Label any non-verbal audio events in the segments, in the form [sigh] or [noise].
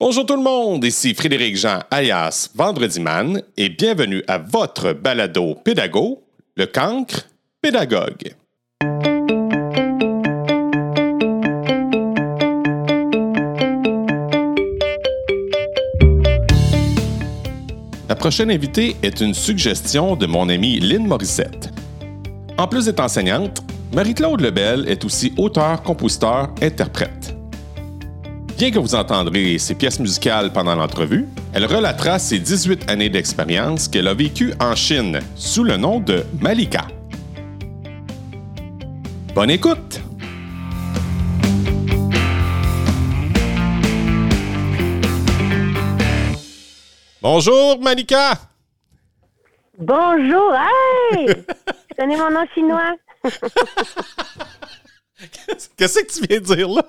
Bonjour tout le monde, ici Frédéric Jean alias Vendredi Man et bienvenue à votre balado pédago, le cancre pédagogue. La prochaine invitée est une suggestion de mon amie Lynn Morissette. En plus d'être enseignante, Marie-Claude Lebel est aussi auteur, compositeur, interprète. Bien que vous entendrez ses pièces musicales pendant l'entrevue, elle relatera ses 18 années d'expérience qu'elle a vécues en Chine sous le nom de Malika. Bonne écoute! Bonjour Malika! Bonjour, hey! [laughs] tu connais mon nom chinois? Qu'est-ce que tu viens de dire là?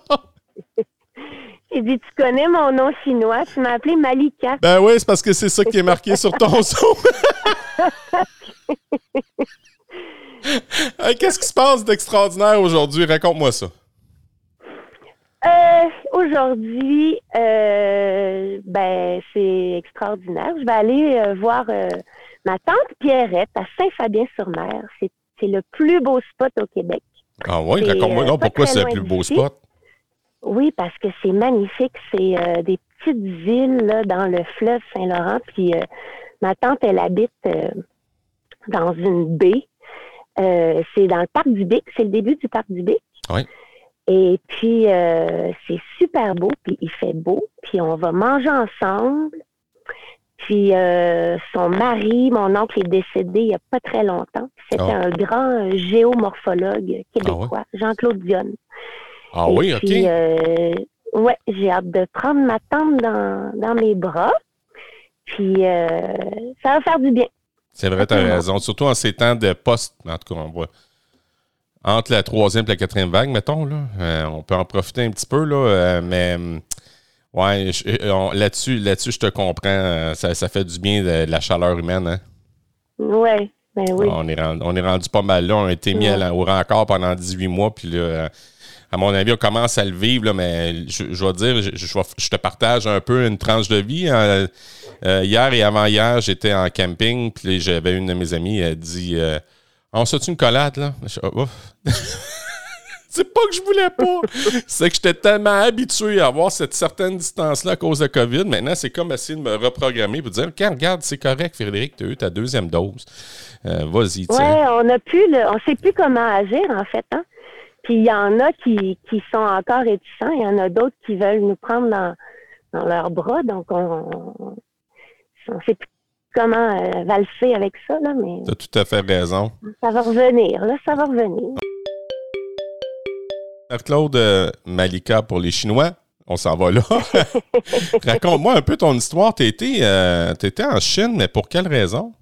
J'ai dit, tu connais mon nom chinois, tu m'as appelé Malika. Ben oui, c'est parce que c'est ça qui est marqué sur ton [laughs] son. Hey, Qu'est-ce qui se passe d'extraordinaire aujourd'hui? Raconte-moi ça. Euh, Aujourd'hui, euh, ben, c'est extraordinaire. Je vais aller euh, voir euh, ma tante Pierrette à Saint-Fabien-sur-Mer. C'est le plus beau spot au Québec. Ah oui, raconte-moi pourquoi c'est le plus beau spot. Oui, parce que c'est magnifique. C'est euh, des petites îles là, dans le fleuve Saint-Laurent. Puis euh, ma tante, elle habite euh, dans une baie. C'est dans le parc du Bic. C'est le début du parc du Bic. Oui. Et puis, c'est super beau. Puis il fait beau. Puis on va manger ensemble. Puis euh, son mari, mon oncle, est décédé il n'y a pas très longtemps. C'était Ah. un grand géomorphologue québécois, Jean-Claude Dionne. Ah Et oui, OK. euh, ouais, j'ai hâte de prendre ma tante dans, dans mes bras. Puis, euh, ça va faire du bien. C'est vrai, tu as raison. Surtout en ces temps de poste, en tout cas, on voit. Entre la troisième et la quatrième vague, mettons, là, euh, on peut en profiter un petit peu, là, euh, mais ouais, là-dessus, là-dessus, je te comprends. ça, ça fait du bien de, de la chaleur humaine. Hein? Ouais, ben oui. On, est rendu, on est rendu pas mal là. On a été mis à au rencard pendant 18 mois. Puis là, à mon avis, on commence à le vivre. Là, mais je, je vais dire, je, te partage un peu une tranche de vie. Euh, euh, hier et avant-hier, j'étais en camping. Puis j'avais une de mes amies, elle dit euh, On se une collade, là oh. [laughs] C'est pas que je voulais pas. C'est que j'étais tellement habitué à avoir cette certaine distance-là à cause de COVID. Maintenant, c'est comme essayer de me reprogrammer pour dire Regarde, regarde, c'est correct, Frédéric, tu as eu ta deuxième dose. Vas-y. Ouais, on a plus on sait plus comment agir, en fait, hein. Puis il y en a qui, qui sont encore réticents. Il y en a d'autres qui veulent nous prendre dans, dans leurs bras. Donc, on, on, on sait plus comment euh, valser avec ça, là, mais Tu as tout à fait raison. ça va revenir, là, ça va revenir. Claude euh, Malika pour les Chinois, on s'en va là. [laughs] Raconte-moi un peu ton histoire. Tu étais, en Chine, mais pour quelle raison?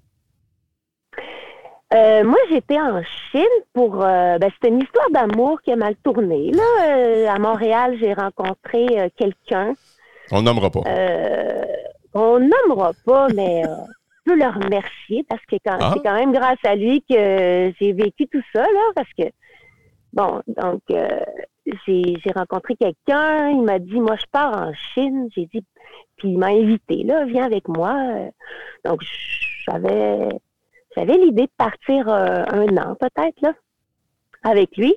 Euh, moi, j'étais en Chine pour. euh, ben, c'était une histoire d'amour qui a mal tourné. Là, Euh, à Montréal, j'ai rencontré euh, quelqu'un. On nommera pas. Euh, on nommera pas, [laughs] mais je peux le remercier parce que quand, Ah. c'est quand même grâce à lui que j'ai vécu tout ça, là, parce que bon, donc euh, j'ai, j'ai rencontré quelqu'un, il m'a dit, moi je pars en Chine, j'ai dit, puis il m'a invité, là, viens avec moi. Donc j'avais j'avais l'idée de partir euh, un an peut-être là avec lui,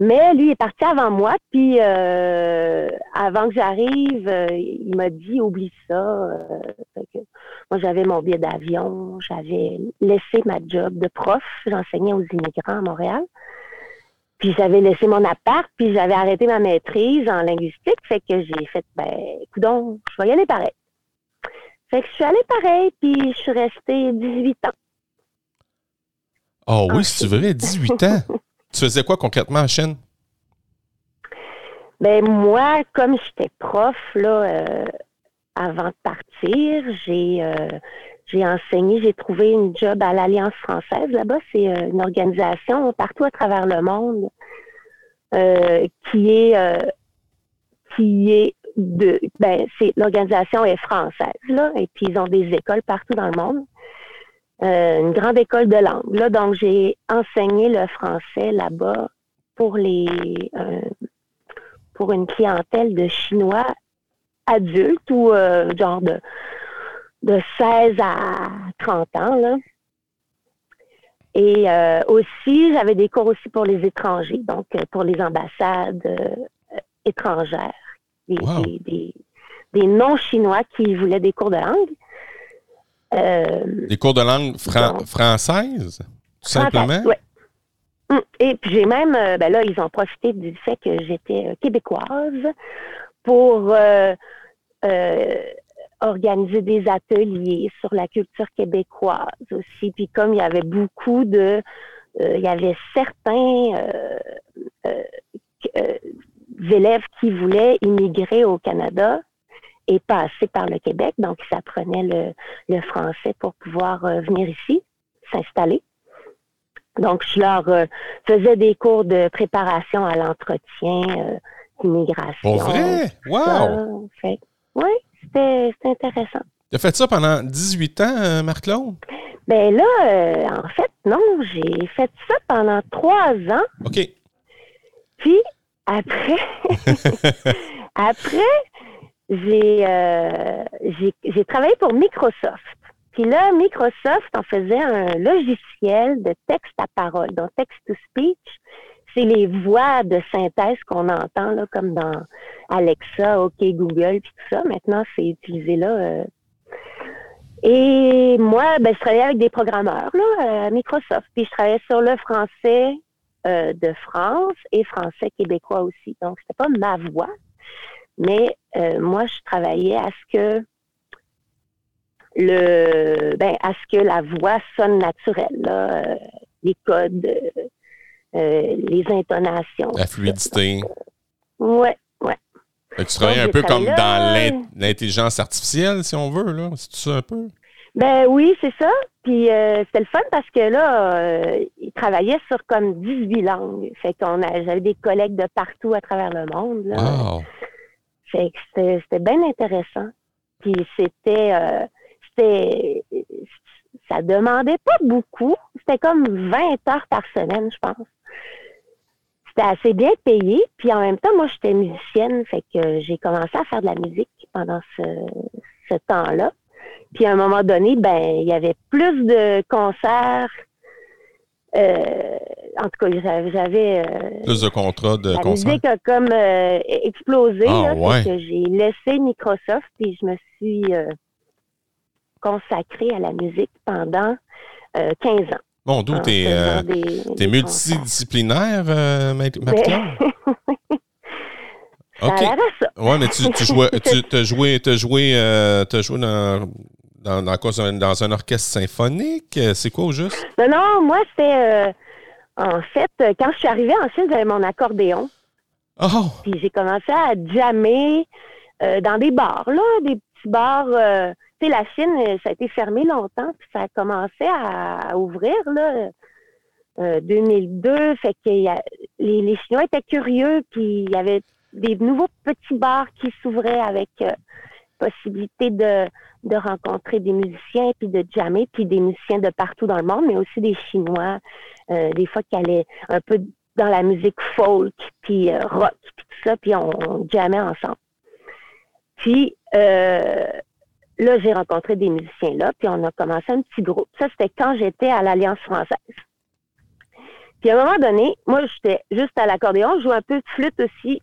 mais lui est parti avant moi, puis euh, avant que j'arrive, euh, il m'a dit oublie ça. moi j'avais mon billet d'avion, j'avais laissé ma job de prof, j'enseignais aux immigrants à Montréal. Puis j'avais laissé mon appart, puis j'avais arrêté ma maîtrise en linguistique, fait que j'ai fait ben coudonc, je vais y aller pareil. Fait que je suis allée pareil, puis je suis restée 18 ans. Oh oui, en c'est vrai, 18 ans? [laughs] tu faisais quoi concrètement en Chine? Ben moi, comme j'étais prof là, euh, avant de partir, j'ai euh, j'ai enseigné, j'ai trouvé une job à l'Alliance française. Là-bas, c'est euh, une organisation partout à travers le monde qui est qui est de ben c'est l'organisation est française là, et puis ils ont des écoles partout dans le monde. Euh, une grande école de langue. Là, donc j'ai enseigné le français là-bas pour les euh, pour une clientèle de Chinois adultes ou genre de, de 16 à 30 ans. Là. Et aussi, j'avais des cours aussi pour les étrangers, donc pour les ambassades étrangères, des, des, non-chinois qui voulaient des cours de langue. Des cours de langue française, tout simplement? Oui. Hum, et puis j'ai même, euh, ben là, ils ont profité du fait que j'étais euh, québécoise pour euh, organiser des ateliers sur la culture québécoise aussi. Puis comme il y avait beaucoup de, il y avait certains élèves qui voulaient immigrer au Canada et passer par le Québec, donc ils apprenaient le, le français pour pouvoir venir ici, s'installer. Donc, je leur euh, faisais des cours de préparation à l'entretien euh, d'immigration. Pour vrai? Wow! oui, c'était intéressant. Tu as fait ça pendant 18 ans, euh, Marc-Claude? Ben là, en fait, non, j'ai fait ça pendant trois ans. OK. Puis, après, [laughs] après, j'ai travaillé pour Microsoft. Puis là, Microsoft en faisait un logiciel de texte à parole, donc text-to-speech. C'est les voix de synthèse qu'on entend, là, comme dans Alexa, OK, Google, puis tout ça. Maintenant, c'est utilisé là. Euh. Et moi, ben, je travaillais avec des programmeurs là, à Microsoft. Puis je travaillais sur le français euh, de France et français québécois aussi. Donc, c'était pas ma voix, mais euh, moi, je travaillais à ce que le ben à ce que la voix sonne naturelle, euh, les codes, euh, les intonations. La fluidité. Ouais, ouais. tu travailles un peu comme dans l'intelligence artificielle, si on veut, là. C'est ça un peu? Ben oui, c'est ça. Puis euh, c'était le fun parce que là, euh, ils travaillaient sur comme 18 langues. Fait qu'on j'avais des collègues de partout à travers le monde. Là. Wow. C'était bien intéressant. Puis c'était c'était ça demandait pas beaucoup. C'était comme 20 heures par semaine, je pense. C'était assez bien payé. Puis en même temps, moi, j'étais musicienne, fait que j'ai commencé à faire de la musique pendant ce, ce temps-là. Puis à un moment donné, ben, il y avait plus de concerts. Euh, en tout cas, j'avais. Euh, plus de contrats de la concerts. La musique a comme euh, explosé. Ah, ouais. J'ai laissé Microsoft puis je me suis consacré à la musique pendant 15 euh, ans. Bon, d'où tu es, multidisciplinaire, euh, [laughs] OK. Oui, mais tu, tu jouais, tu as joué, as joué, euh, joué dans, dans, dans, dans, un orchestre symphonique? C'est quoi au juste? Non, non, moi, c'est. Euh, en fait, quand je suis arrivée en Chine, j'avais mon accordéon. Oh! Puis j'ai commencé à jammer dans des bars, là, des petits bars la Chine, euh, ça a été fermé longtemps, puis ça a commencé à, ouvrir, là. 2002, euh, fait que les, Chinois étaient curieux, puis il y avait des nouveaux petits bars qui s'ouvraient avec euh, possibilité de, rencontrer des musiciens, puis de jammer, puis des musiciens de partout dans le monde, mais aussi des Chinois, des fois qui allaient un peu dans la musique folk, puis rock, puis tout ça, puis on, on jammait ensemble. Puis, Là, j'ai rencontré des musiciens là, puis on a commencé un petit groupe. Ça, c'était quand j'étais à l'Alliance française. Puis à un moment donné, moi, j'étais juste à l'accordéon, je jouais un peu de flûte aussi.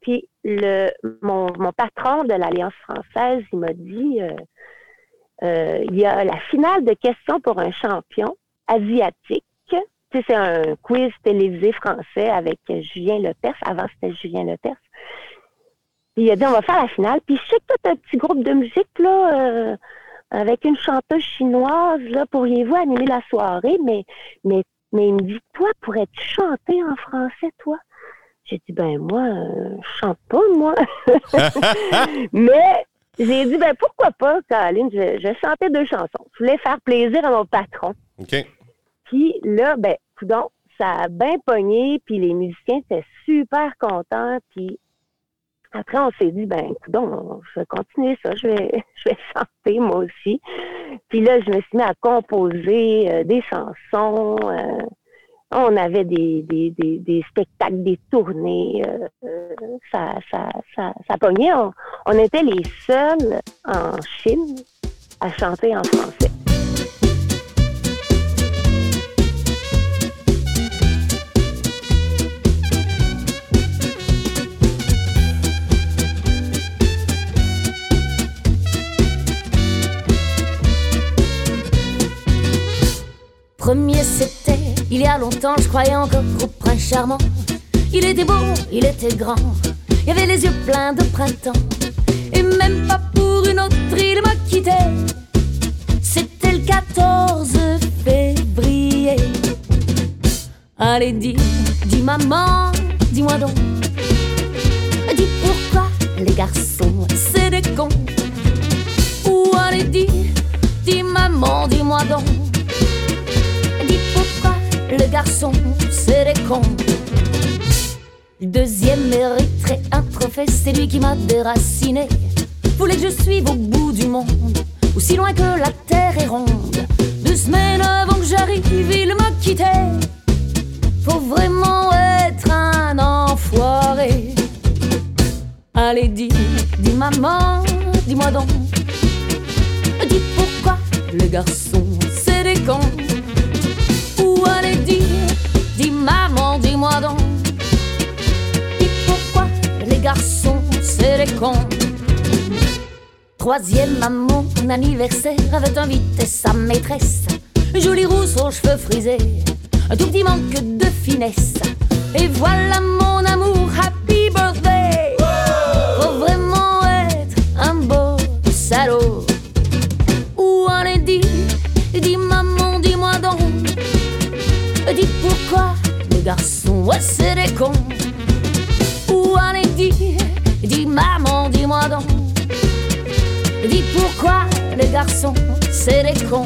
Puis le, mon, patron de l'Alliance française, il m'a dit euh, euh, il y a la finale de questions pour un champion asiatique. Tu sais, c'est un quiz télévisé français avec Julien Lepers. Avant, c'était Julien Lepers il a dit, on va faire la finale. Puis je sais que tu un petit groupe de musique, là, euh, avec une chanteuse chinoise, là, pourriez-vous animer la soirée? Mais, mais, mais il me dit, toi, pourrais-tu chanter en français, toi? J'ai dit, ben, moi, euh, je chante pas, moi. [laughs] mais j'ai dit, ben, pourquoi pas, Caroline? Je, je chantais deux chansons. Je voulais faire plaisir à mon patron. OK. Puis là, ben, donc, ça a bien pogné, puis les musiciens étaient super contents, puis après, on s'est dit, ben, écoute, je vais continuer ça, je vais, [laughs] je vais chanter moi aussi. Puis là, je me suis mis à composer euh, des chansons. Euh, on avait des, des, des, spectacles, des tournées. ça, ça, ça, ça pognait. on était les seuls en Chine à chanter en français. premier c'était il y a longtemps, je croyais encore au prince charmant. Il était beau, il était grand, il avait les yeux pleins de printemps. Et même pas pour une autre, il m'a quitté. C'était le 14 février. Allez, dis, dis maman, dis-moi donc. Dis pourquoi les garçons, c'est des cons. Ou allez, dis, dis maman, dis-moi donc garçon, c'est des cons. Deuxième un trophée, c'est lui qui m'a déraciné. Voulait que je suive au bout du monde, aussi loin que la terre est ronde. Deux semaines avant que j'arrive, il m'a quitté. Faut vraiment être un enfoiré. Allez, dis, dis maman, dis-moi donc. Dis pourquoi le garçon, c'est des cons. Dis-moi donc. Dis pourquoi les garçons, c'est des cons? Troisième à mon anniversaire avait invité sa maîtresse. Jolie rousse aux cheveux frisés, un tout petit manque de finesse. Et voilà mon amour, happy les garçons, ouais, c'est des cons. Ou allez, dis, dis maman, dis-moi donc. Dis pourquoi les garçons, c'est des cons?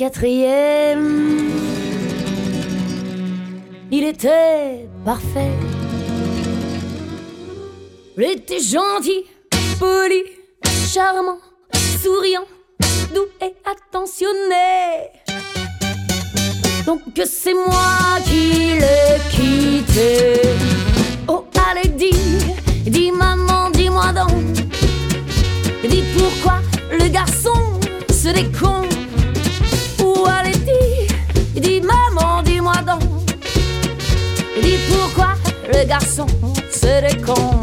Quatrième, il était parfait. Il était gentil, poli, charmant, souriant, doux et attentionné. Donc c'est moi qui l'ai quitté. Le garçon c'est cons.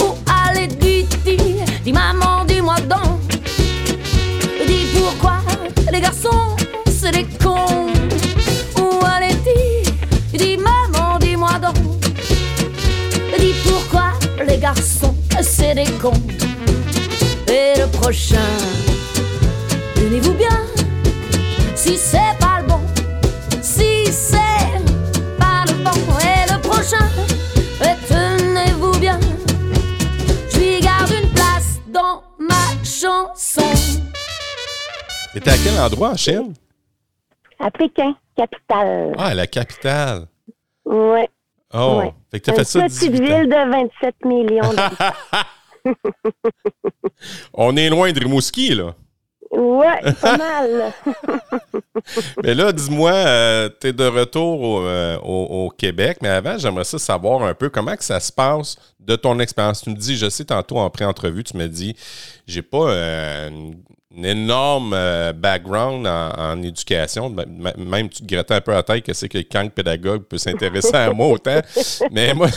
Ou allez, dis, dis, maman, dis-moi donc. Dis pourquoi les garçons c'est des cons. Ou allez, dis, dis maman, dis-moi donc. Dis pourquoi les garçons c'est des cons. Et le prochain, tenez-vous bien, si c'est T'étais à quel endroit en Chine? À Pékin, capitale. Ah, la capitale. Ouais. Oh, ouais. fait que t'as fait ça petite ville de 27 millions. [laughs] On est loin de Rimouski, là. Ouais, pas mal. [laughs] mais là, dis-moi, euh, tu es de retour euh, au, Québec, mais avant, j'aimerais ça savoir un peu comment que ça se passe de ton expérience. Tu me dis, je sais, tantôt en pré-entrevue, tu me dis, j'ai pas euh, une énorme background en, éducation. Même tu te grattais un peu à la tête que c'est que quelqu'un pédagogue peut s'intéresser à moi autant. [laughs] Mais moi.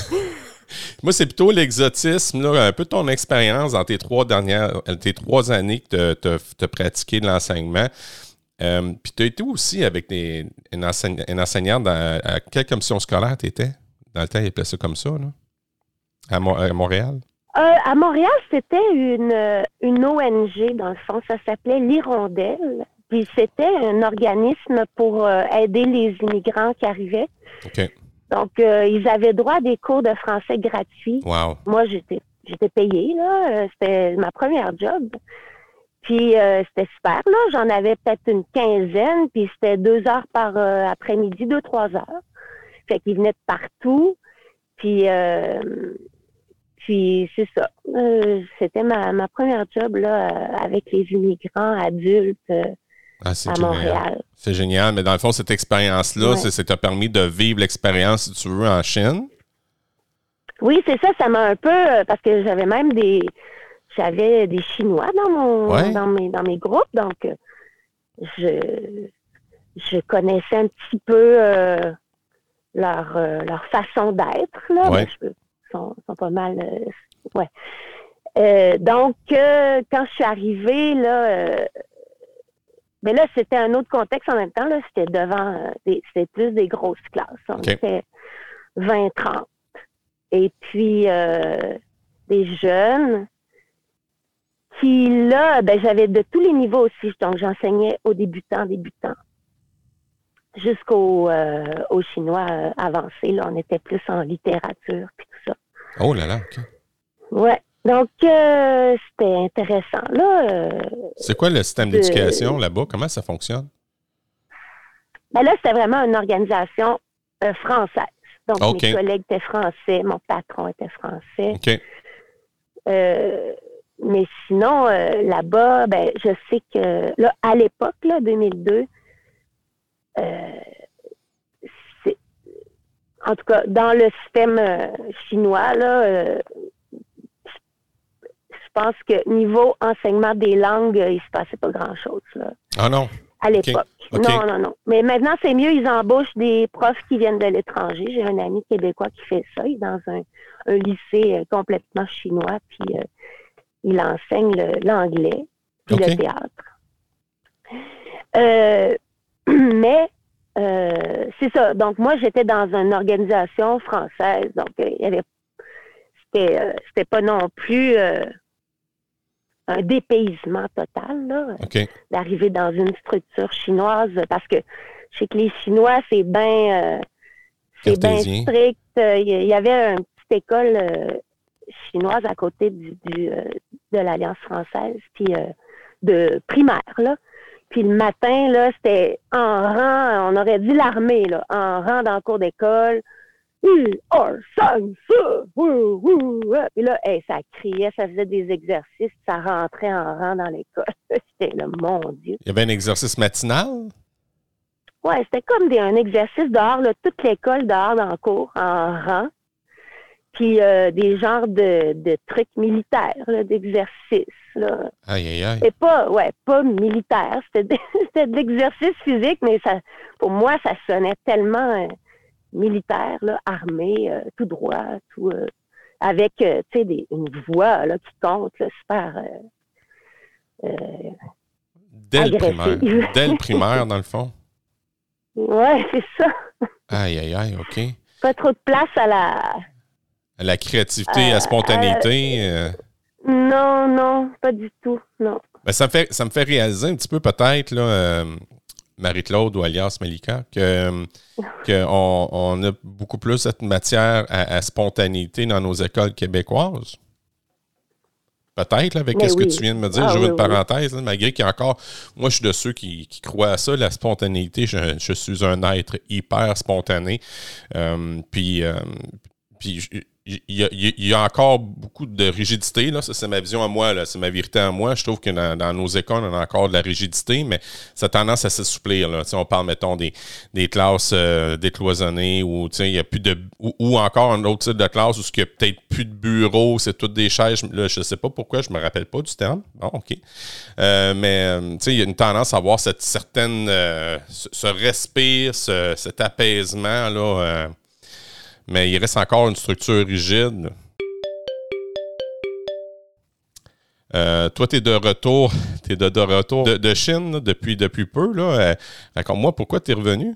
Moi, c'est plutôt l'exotisme, un peu ton expérience dans tes trois dernières, tes trois années que tu as, pratiqué de l'enseignement. Euh, puis tu as été aussi avec des, une, enseignante à quelle commission scolaire tu étais? Dans le temps, il appelait ça comme ça, là? À, Montréal? Euh, à Montréal, c'était une, une ONG, dans le fond. Ça s'appelait l'Hirondelle. Puis c'était un organisme pour euh, aider les immigrants qui arrivaient. Donc, euh, ils avaient droit à des cours de français gratuits. Wow. Moi, j'étais j'étais payée, là. C'était ma première job. Puis c'était super, là. J'en avais peut-être une quinzaine, puis c'était deux heures par après-midi, deux, trois heures. Fait qu'ils venaient de partout. Puis puis c'est ça. Euh, c'était ma, ma, première job là, euh, avec les immigrants adultes euh, ah, à Montréal. C'est génial. Mais dans le fond, cette expérience-là, ça t'a permis de vivre l'expérience, si tu veux, en Chine? Oui, c'est ça. Ça m'a un peu. Parce que j'avais même des. J'avais des Chinois dans mon dans mes dans mes groupes. Donc je je connaissais un petit peu leur, leur façon d'être. Là. Ouais sont, pas mal. Euh, ouais. Euh, donc, euh, quand je suis arrivée, là, mais là, c'était un autre contexte en même temps. Là, c'était devant, c'était plus des grosses classes. On était 20-30. Et puis, des jeunes qui, là, ben, j'avais de tous les niveaux aussi. Donc, j'enseignais aux débutants, débutants, jusqu'aux Chinois avancés. Là, on était plus en littérature, puis tout ça. Oh là là, OK. Ouais. Donc, euh, c'était intéressant. Là, euh, c'est quoi le système d'éducation là-bas? Comment ça fonctionne? Ben là, c'était vraiment une organisation euh, française. Donc, mes collègues étaient français, mon patron était français. OK. mais sinon, là-bas, ben, je sais que là, à l'époque, là, 2002, en tout cas, dans le système chinois, là, pense que niveau enseignement des langues, il se passait pas grand-chose. Ah non? À l'époque. Non, non, non. Mais maintenant, c'est mieux, ils embauchent des profs qui viennent de l'étranger. J'ai un ami québécois qui fait ça. Il est dans un, lycée euh, complètement chinois, puis il enseigne l'anglais, puis le théâtre. [clears throat] mais euh, c'est ça. Donc, moi, j'étais dans une organisation française. Donc, euh, il y avait. C'était, euh, c'était pas non plus un dépaysement total, là. D'arriver dans une structure chinoise parce que je sais que les Chinois, c'est bien. c'est bien strict. Il y avait une petite école chinoise à côté du, du de l'Alliance française, puis de primaire, là. Puis le matin, là, c'était en rang, on aurait dit l'armée, là, en rang dans le cours d'école. Puis là, ça criait, ça faisait des exercices, ça rentrait en rang dans l'école. [laughs] c'était le mon Dieu. Il y avait un exercice matinal? Ouais, c'était comme des, un exercice dehors, là, toute l'école dehors dans le cours, en rang puis euh, des genres de, de trucs militaires, d'exercices. Aïe, aïe, aïe. Et pas, ouais, pas militaire, [laughs] c'était de, l'exercice physique, mais ça, pour moi, ça sonnait tellement euh, militaire, là, armé, euh, tout droit, tout, avec, tu sais, une voix là, qui compte, là, super... dès le primaire. Dès le primaire, dans le fond. [laughs] Ouais, c'est ça. Aïe, aïe, aïe, OK. Pas trop de place à la la créativité, la spontanéité? Euh, euh. Non, non, pas du tout, non. Ben, ça, me fait, ça me fait réaliser un petit peu peut-être, là, euh, Marie-Claude ou alias Malika, qu'on que on, a beaucoup plus cette matière à, spontanéité dans nos écoles québécoises? Peut-être, avec ce que tu viens de me dire. Ah je veux une parenthèse, malgré qu'il y a encore. Moi, je suis de ceux qui, croient à ça, la spontanéité. Je, suis un être hyper spontané. puis, puis il y, a, encore beaucoup de rigidité. Là. Ça, c'est ma vision à moi, c'est ma vérité à moi. Je trouve que dans, nos écoles, on a encore de la rigidité, mais ça a tendance à s'assouplir. On parle, mettons, des, des classes euh, décloisonnées ou il y a plus de. Ou, encore un autre type de classe où il n'y a peut-être plus de bureaux, c'est toutes des chaises. Là, je ne sais pas pourquoi, je ne me rappelle pas du terme. Bon, OK. Euh, mais euh, il y a une tendance à avoir cette certaine. ce, respire, cet apaisement là mais il reste encore une structure rigide. Euh, toi, tu es de retour, [laughs] es de, retour de, Chine depuis, depuis peu. Là. Raconte-moi pourquoi tu es revenu?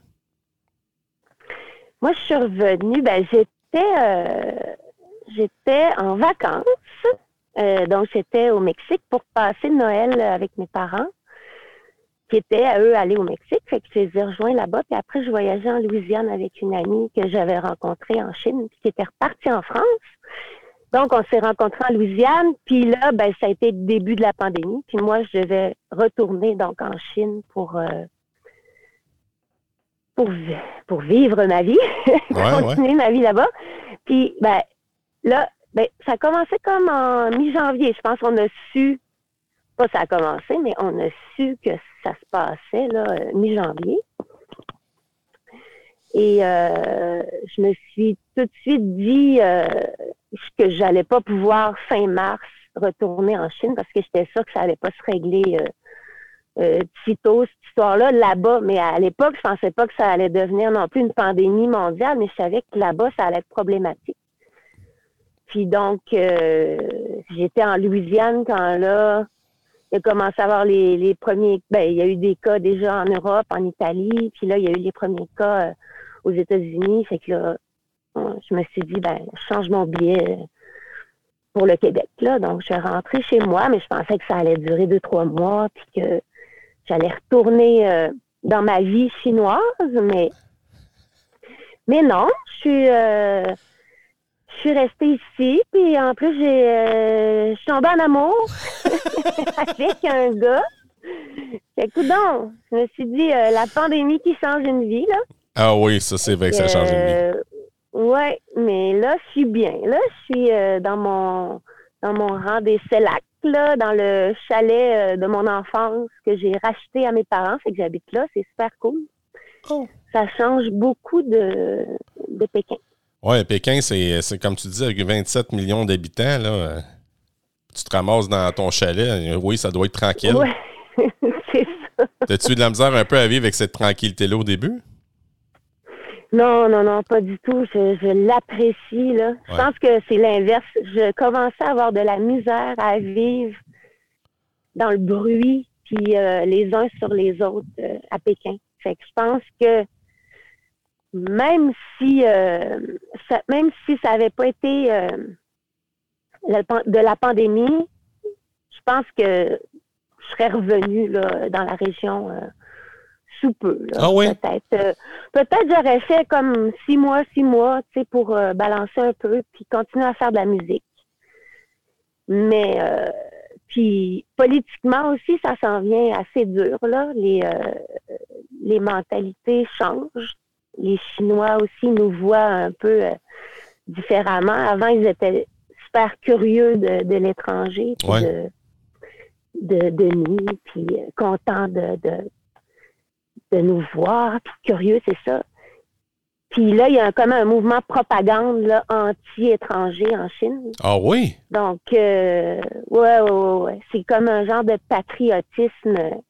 Moi, je suis revenue, ben, j'étais j'étais en vacances. donc, j'étais au Mexique pour passer Noël avec mes parents qui étaient à eux aller au Mexique. Fait que je les ai rejoints là-bas. Puis après, je voyageais en Louisiane avec une amie que j'avais rencontrée en Chine, puis qui était repartie en France. Donc, on s'est rencontrés en Louisiane. Puis là, ben, ça a été le début de la pandémie. Puis moi, je devais retourner donc en Chine pour euh, pour, pour vivre ma vie, [laughs] continuer ma vie là-bas. Puis ben là, ben, ça a commencé comme en mi-janvier. Je pense qu'on a su pas ça a commencé, mais on a su que ça se passait là, euh, mi-janvier. Et euh, je me suis tout de suite dit euh, que j'allais pas pouvoir fin mars retourner en Chine parce que j'étais sûre que ça allait pas se régler euh, tôt cette histoire-là là-bas. Mais à l'époque, je pensais pas que ça allait devenir non plus une pandémie mondiale, mais je savais que là-bas, ça allait être problématique. Puis donc, j'étais en Louisiane quand là, il a commencé à avoir les, les premiers. Ben, il y a eu des cas déjà en Europe, en Italie, puis là, il y a eu les premiers cas euh, aux États-Unis. Fait que là, je me suis dit, ben, je change mon billet pour le Québec. Là. Donc, je suis rentrée chez moi, mais je pensais que ça allait durer deux, trois mois, puis que j'allais retourner euh, dans ma vie chinoise, mais mais non, je suis euh, je suis restée ici, puis en plus, j'ai, euh, je suis tombée en amour [laughs] avec un gars. Écoute donc, je me suis dit, euh, la pandémie qui change une vie, là. Ah oui, ça, c'est vrai que ça change une vie. Euh, oui, mais là, je suis bien. Là, je suis dans mon dans mon rang des CELAC, là, dans le chalet de mon enfance que j'ai racheté à mes parents, fait que j'habite là, c'est super cool. Oh. Ça change beaucoup de, de Pékin. Oui, Pékin, c'est comme tu dis, avec 27 millions d'habitants, là, euh, tu te ramasses dans ton chalet. Euh, oui, ça doit être tranquille. Oui, [laughs] c'est ça. T'as-tu eu de la misère un peu à vivre avec cette tranquillité-là au début? Non, non, non, pas du tout. Je, l'apprécie, là. Je pense que c'est l'inverse. Je commençais à avoir de la misère à vivre dans le bruit, puis euh, les uns sur les autres à Pékin. Fait que je pense que même si euh, ça, même si ça n'avait pas été euh, de la pandémie, je pense que je serais revenue dans la région euh, sous peu. ah oui? Peut-être, peut-être j'aurais fait comme six mois, six mois, tu sais, pour balancer un peu, puis continuer à faire de la musique. Mais puis politiquement aussi, ça s'en vient assez dur là. Les les mentalités changent les Chinois aussi nous voient un peu euh, différemment. Avant, ils étaient super curieux de, l'étranger, de, de, nous, puis euh, contents de, de, nous voir, puis curieux, c'est ça. Puis là, il y a comme un mouvement propagande anti-étranger en Chine. Ah oui? Donc, euh, ouais, ouais, ouais. C'est comme un genre de patriotisme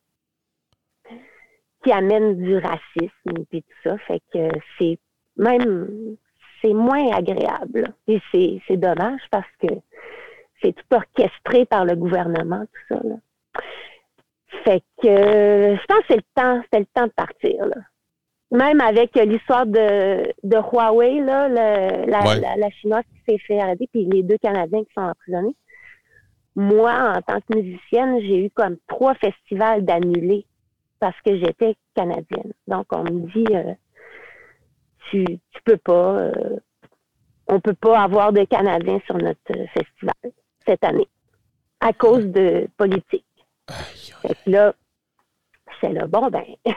qui amène du racisme et tout ça. Fait que c'est même c'est moins agréable. Et c'est dommage parce que c'est tout orchestré par le gouvernement, tout ça. Là. Fait que je pense que c'est le temps, c'était le temps de partir. Là. Même avec l'histoire de, de Huawei, là, la, la, chinoise qui s'est fait arrêter, puis les deux Canadiens qui sont emprisonnés. Moi, en tant que musicienne, j'ai eu comme trois festivals d'annulés parce que j'étais canadienne. Donc, on me dit, euh, tu, tu peux pas, euh, on peut pas avoir de Canadiens sur notre festival cette année à cause de politique. Fait que là, c'est là, bon, ben, [laughs]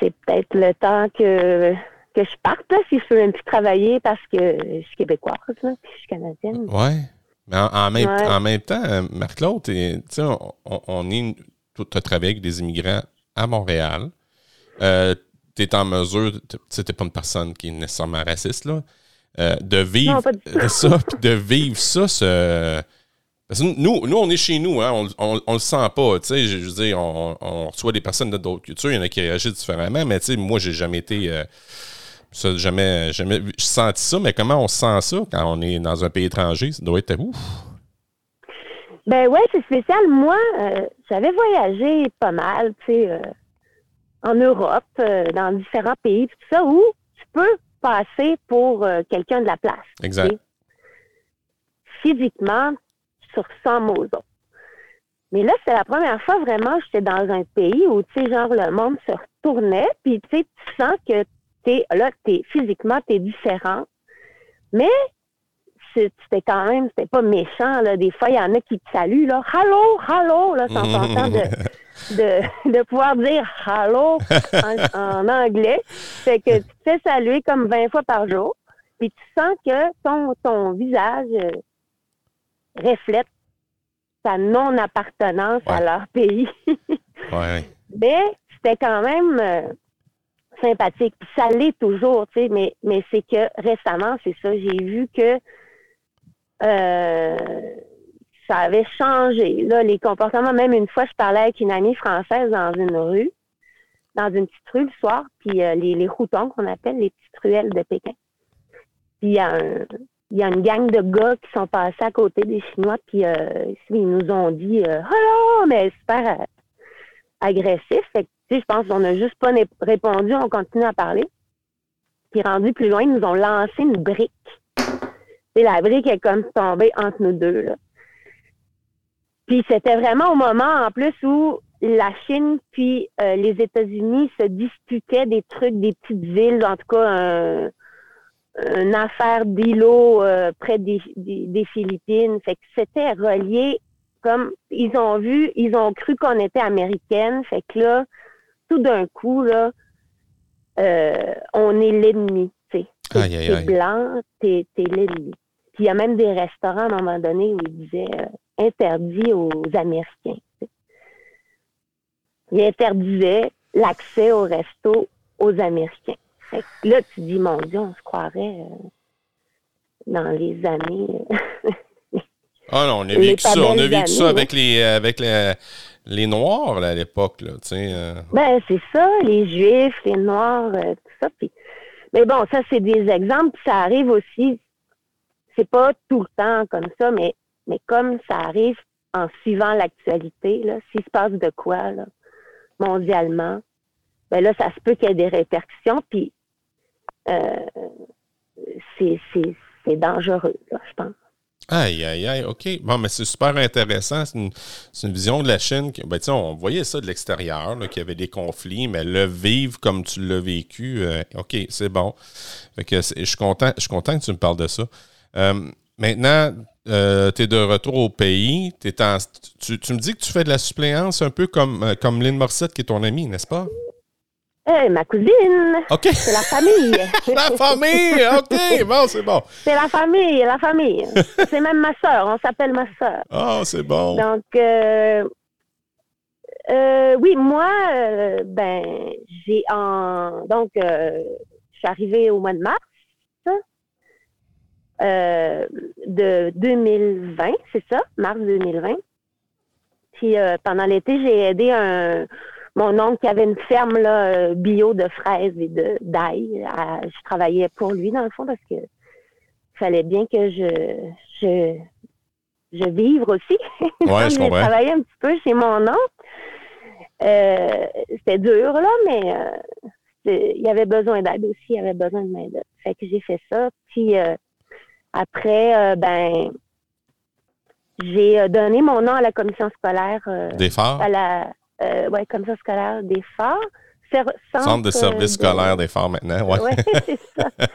c'est peut-être le temps que, que je parte, là, si je peux même plus travailler parce que je suis québécoise, là, puis je suis canadienne. Ouais. Mais en, même, en même temps, Marc-Claude, on, on est tu as travaillé avec des immigrants à Montréal. Euh, tu es en mesure, tu n'es pas une personne qui est nécessairement raciste, là, euh, de vivre ça, [laughs] de vivre ça, nous, nous, on est chez nous, hein, on, ne le sent pas. Je, je veux dire, on, reçoit des personnes d'autres cultures, il y en a qui réagissent différemment, mais moi, j'ai jamais été. Euh, Ça, jamais, jamais senti ça, mais comment on sent ça quand on est dans un pays étranger? Ça doit être ouf. Ben ouais, c'est spécial. Moi, euh, j'avais voyagé pas mal, tu sais, euh, en Europe, euh, dans différents pays, tout ça, où tu peux passer pour quelqu'un de la place. Exact. Physiquement, tu ressens aux autres. Mais là, c'est la première fois vraiment j'étais dans un pays où, tu sais, genre, le monde se retournait, puis tu sais, tu sens que t'es, là, t'es, physiquement, t'es différent. Mais c'était quand même, c'était pas méchant, là. Des fois, il y en a qui te saluent, là. Hello, hello, là, sans content de, de, de, pouvoir dire hello en, anglais. Fait que tu te fais saluer comme 20 fois par jour. Puis tu sens que ton, ton visage euh, reflète ta non-appartenance à leur pays. ouais. Mais c'était quand même euh, sympathique. Puis ça l'est toujours, tu sais, mais, mais c'est que récemment, c'est ça, j'ai vu que euh, ça avait changé. Là, les comportements, même une fois, je parlais avec une amie française dans une rue, dans une petite rue le soir, puis euh, les, les routons qu'on appelle les petites ruelles de Pékin. Puis il y a y a une gang de gars qui sont passés à côté des Chinois, puis euh, ils nous ont dit euh, Hello! mais super euh, agressif. Fait que, je pense qu'on n'a juste pas répondu, on continue à parler. Puis rendu plus loin, ils nous ont lancé une brique. La brique est comme tombée entre nous deux. Là. Puis c'était vraiment au moment en plus où la Chine puis les États-Unis se disputaient des trucs, des petites villes, en tout cas un une affaire d'îlot euh, près des, Philippines. Fait que c'était relié comme ils ont vu, ils ont cru qu'on était américaine. Fait que là, tout d'un coup, là, euh, on est l'ennemi. T'es blanc, t'es es, l'ennemi. Puis il y a même des restaurants à un moment donné où ils disaient euh, interdit aux Américains. Ils interdisaient l'accès au resto aux Américains là, tu dis, mon Dieu, on se croirait euh, dans les années. [laughs] ah non, on a vécu ça. On a vécu ça avec les, avec les, Noirs à l'époque. Là, euh. Ben, c'est ça, les Juifs, les Noirs, euh, tout ça. mais bon, ça, c'est des exemples. Ça arrive aussi. C'est pas tout le temps comme ça, mais, mais comme ça arrive en suivant l'actualité, s'il se passe de quoi, là, mondialement, ben là, ça se peut qu'il y ait des répercussions. Puis euh, c'est dangereux, je pense. Aïe, aïe, aïe, OK. Bon, mais c'est super intéressant. C'est une, vision de la Chine. Qui, ben, on voyait ça de l'extérieur, qu'il y avait des conflits, mais le vivre comme tu l'as vécu, euh, OK, c'est bon. que je, suis content, je suis content que tu me parles de ça. Euh, maintenant, tu es de retour au pays. tu, me dis que tu fais de la suppléance un peu comme, comme Lynn Morissette, qui est ton amie, n'est-ce pas? Ma cousine. OK. C'est la famille. [laughs] la famille, OK. Bon, c'est bon. C'est la famille, la famille. c'est même ma soeur. On s'appelle ma soeur. Ah, c'est bon. Donc, euh, euh, oui, moi, euh, ben, j'ai en. Donc, je suis arrivée au mois de mars de 2020, c'est ça, mars 2020. Puis pendant l'été, j'ai aidé un mon oncle qui avait une ferme là, euh, bio de fraises et de d'ail. Je travaillais pour lui, dans le fond, parce que fallait bien que je, je, je vive aussi. [laughs] Ouais, je comprends. travaillé un petit peu chez mon oncle. Euh, c'était dur, là, mais euh, il y avait besoin d'aide aussi. Il y avait besoin de main-d'œuvre. Fait que j'ai fait ça. Puis après, ben, j'ai donné mon nom à la commission scolaire. Des phares? À la, euh, ouais, comme ça, scolaire des phares. Centre, centre, de service scolaire des phares maintenant, ouais. ouais c'est ça. [laughs]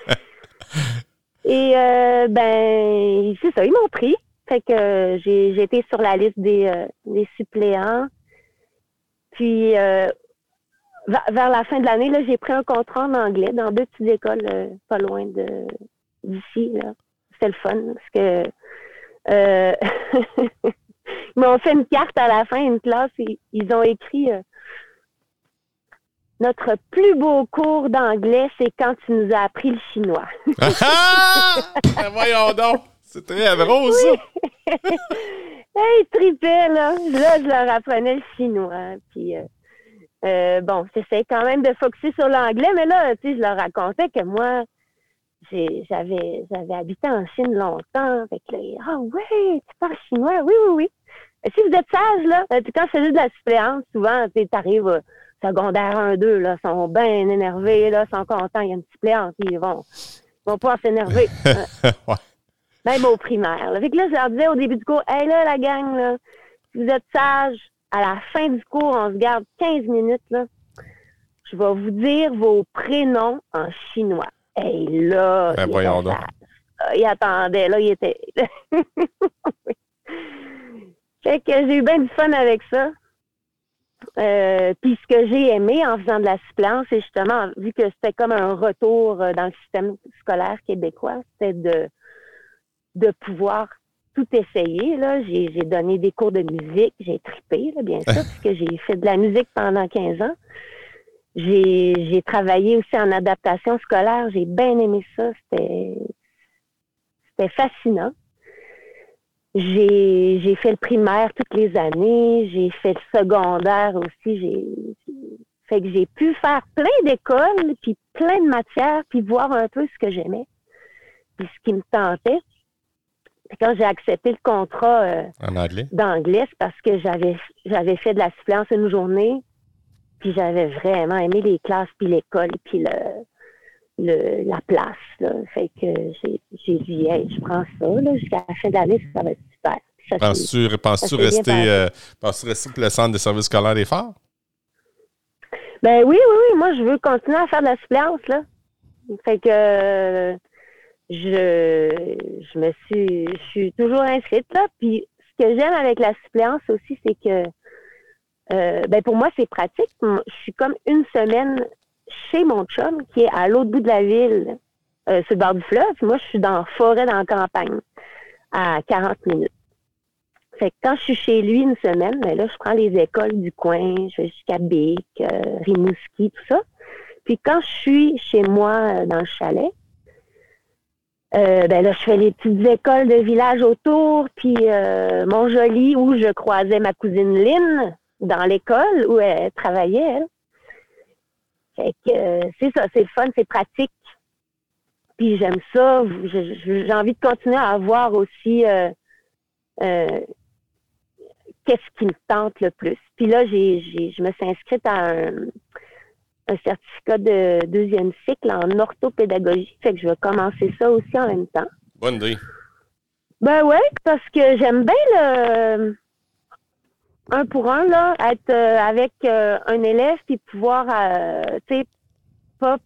Et euh, ben, c'est ça, ils m'ont pris. Fait que j'ai été sur la liste des, euh, des suppléants. Puis euh, vers la fin de l'année, j'ai pris un contrat en anglais dans deux petites écoles euh, pas loin de d'ici. C'était le fun parce que euh, [laughs] Ils m'ont fait une carte à la fin, une classe, et ils ont écrit euh, Notre plus beau cours d'anglais, c'est quand tu nous as appris le chinois. ah! Voyons donc! C'est très drôle, ça! [laughs] hey, tripait, là. Là, je leur apprenais le chinois. Puis, euh, Euh, bon, j'essaie quand même de focuser sur l'anglais, mais là, tu sais, je leur racontais que moi, j'avais j'avais habité en Chine longtemps. Fait que là, ah ouais, tu parles chinois? Oui, oui, oui. si vous êtes sage, là, euh, quand je faisais de la suppléance, souvent, tu arrives secondaire 1-2, là, sont bien énervés, là, sont contents, il y a une suppléante, ils vont, ils vont pas s'énerver. [laughs] ouais. Même au primaire. Là. Fait que là, je leur disais au début du cours, hey là, la gang, là, si vous êtes sage, à la fin du cours, on se garde 15 minutes, là. Je vais vous dire vos prénoms en chinois. Et là, ben, voyons donc. Il attendait, là, il était. [laughs] fait que j'ai eu bien du fun avec ça. Euh, puis ce que j'ai aimé en faisant de la suppléance, c'est justement, vu que c'était comme un retour euh, dans le système scolaire québécois, c'était de, de pouvoir tout essayer. Là. J'ai, donné des cours de musique, j'ai tripé, bien sûr, [laughs] puisque j'ai fait de la musique pendant 15 ans. J'ai, travaillé aussi en adaptation scolaire. J'ai bien aimé ça. C'était, c'était fascinant. J'ai, j'ai fait le primaire toutes les années. J'ai fait le secondaire aussi. J'ai, fait que j'ai pu faire plein d'écoles, puis plein de matières, puis voir un peu ce que j'aimais, puis ce qui me tentait. quand j'ai accepté le contrat euh, d'anglais, c'est parce que j'avais j'avais fait de la suppléance une journée, puis j'avais vraiment aimé les classes, puis l'école, puis le, le, la place. Là. Fait que j'ai dit, hey, je prends ça, là, jusqu'à la fin de l'année, ça va être super. Penses-tu penses rester, euh, penses rester pour le centre de services scolaires des phares? Ben oui, oui, oui. Moi, je veux continuer à faire de la suppléance, là. Fait que je, je me suis, je suis toujours inscrite, là. Puis ce que j'aime avec la suppléance aussi, c'est que euh, ben pour moi, c'est pratique. Je suis comme une semaine chez mon chum qui est à l'autre bout de la ville, euh, sur le bord du fleuve. Moi, je suis dans la forêt, dans la campagne, à 40 minutes. Fait que quand je suis chez lui une semaine, ben là, je prends les écoles du coin, je vais jusqu'à Bic, euh, Rimouski, tout ça. Puis quand je suis chez moi dans le chalet, ben là, je fais les petites écoles de village autour, puis euh, Mont-Joli, où je croisais ma cousine Lynn, dans l'école où elle travaillait, elle. Fait que euh, c'est ça, c'est fun, c'est pratique. Puis j'aime ça. J'ai envie de continuer à avoir aussi euh, euh, qu'est-ce qui me tente le plus. Puis là, j'ai, je me suis inscrite à un, certificat de deuxième cycle en orthopédagogie. Fait que je vais commencer ça aussi en même temps. Bonne idée. Ben ouais, parce que j'aime bien le un pour un, là, être euh, avec euh, un élève puis pouvoir, euh, tu sais, pas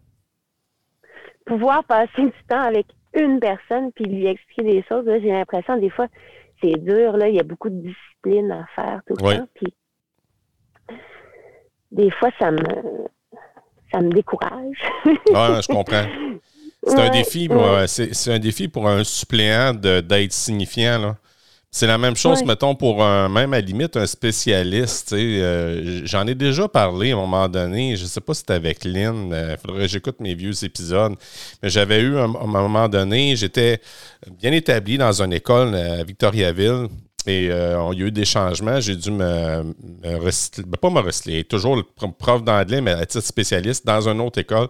pouvoir passer [laughs] du temps avec une personne puis lui expliquer des choses. J'ai l'impression, des fois, c'est dur, là, il y a beaucoup de discipline à faire tout le temps. Puis des fois, ça me ça me décourage. oui, je comprends. C'est un [laughs] défi, c'est un défi pour un suppléant d'être signifiant, là. C'est la même chose, mettons, pour un, même à la limite, un spécialiste. Euh, J'en ai déjà parlé à un moment donné. Je ne sais pas si c'était avec Lynn. Il euh, faudrait que j'écoute mes vieux épisodes. Mais j'avais eu, à un, moment donné, j'étais bien établi dans une école à Victoriaville. Et euh, on y a eu des changements. J'ai dû me, me ben, pas me recycler, toujours prof d'anglais, mais à titre spécialiste dans une autre école.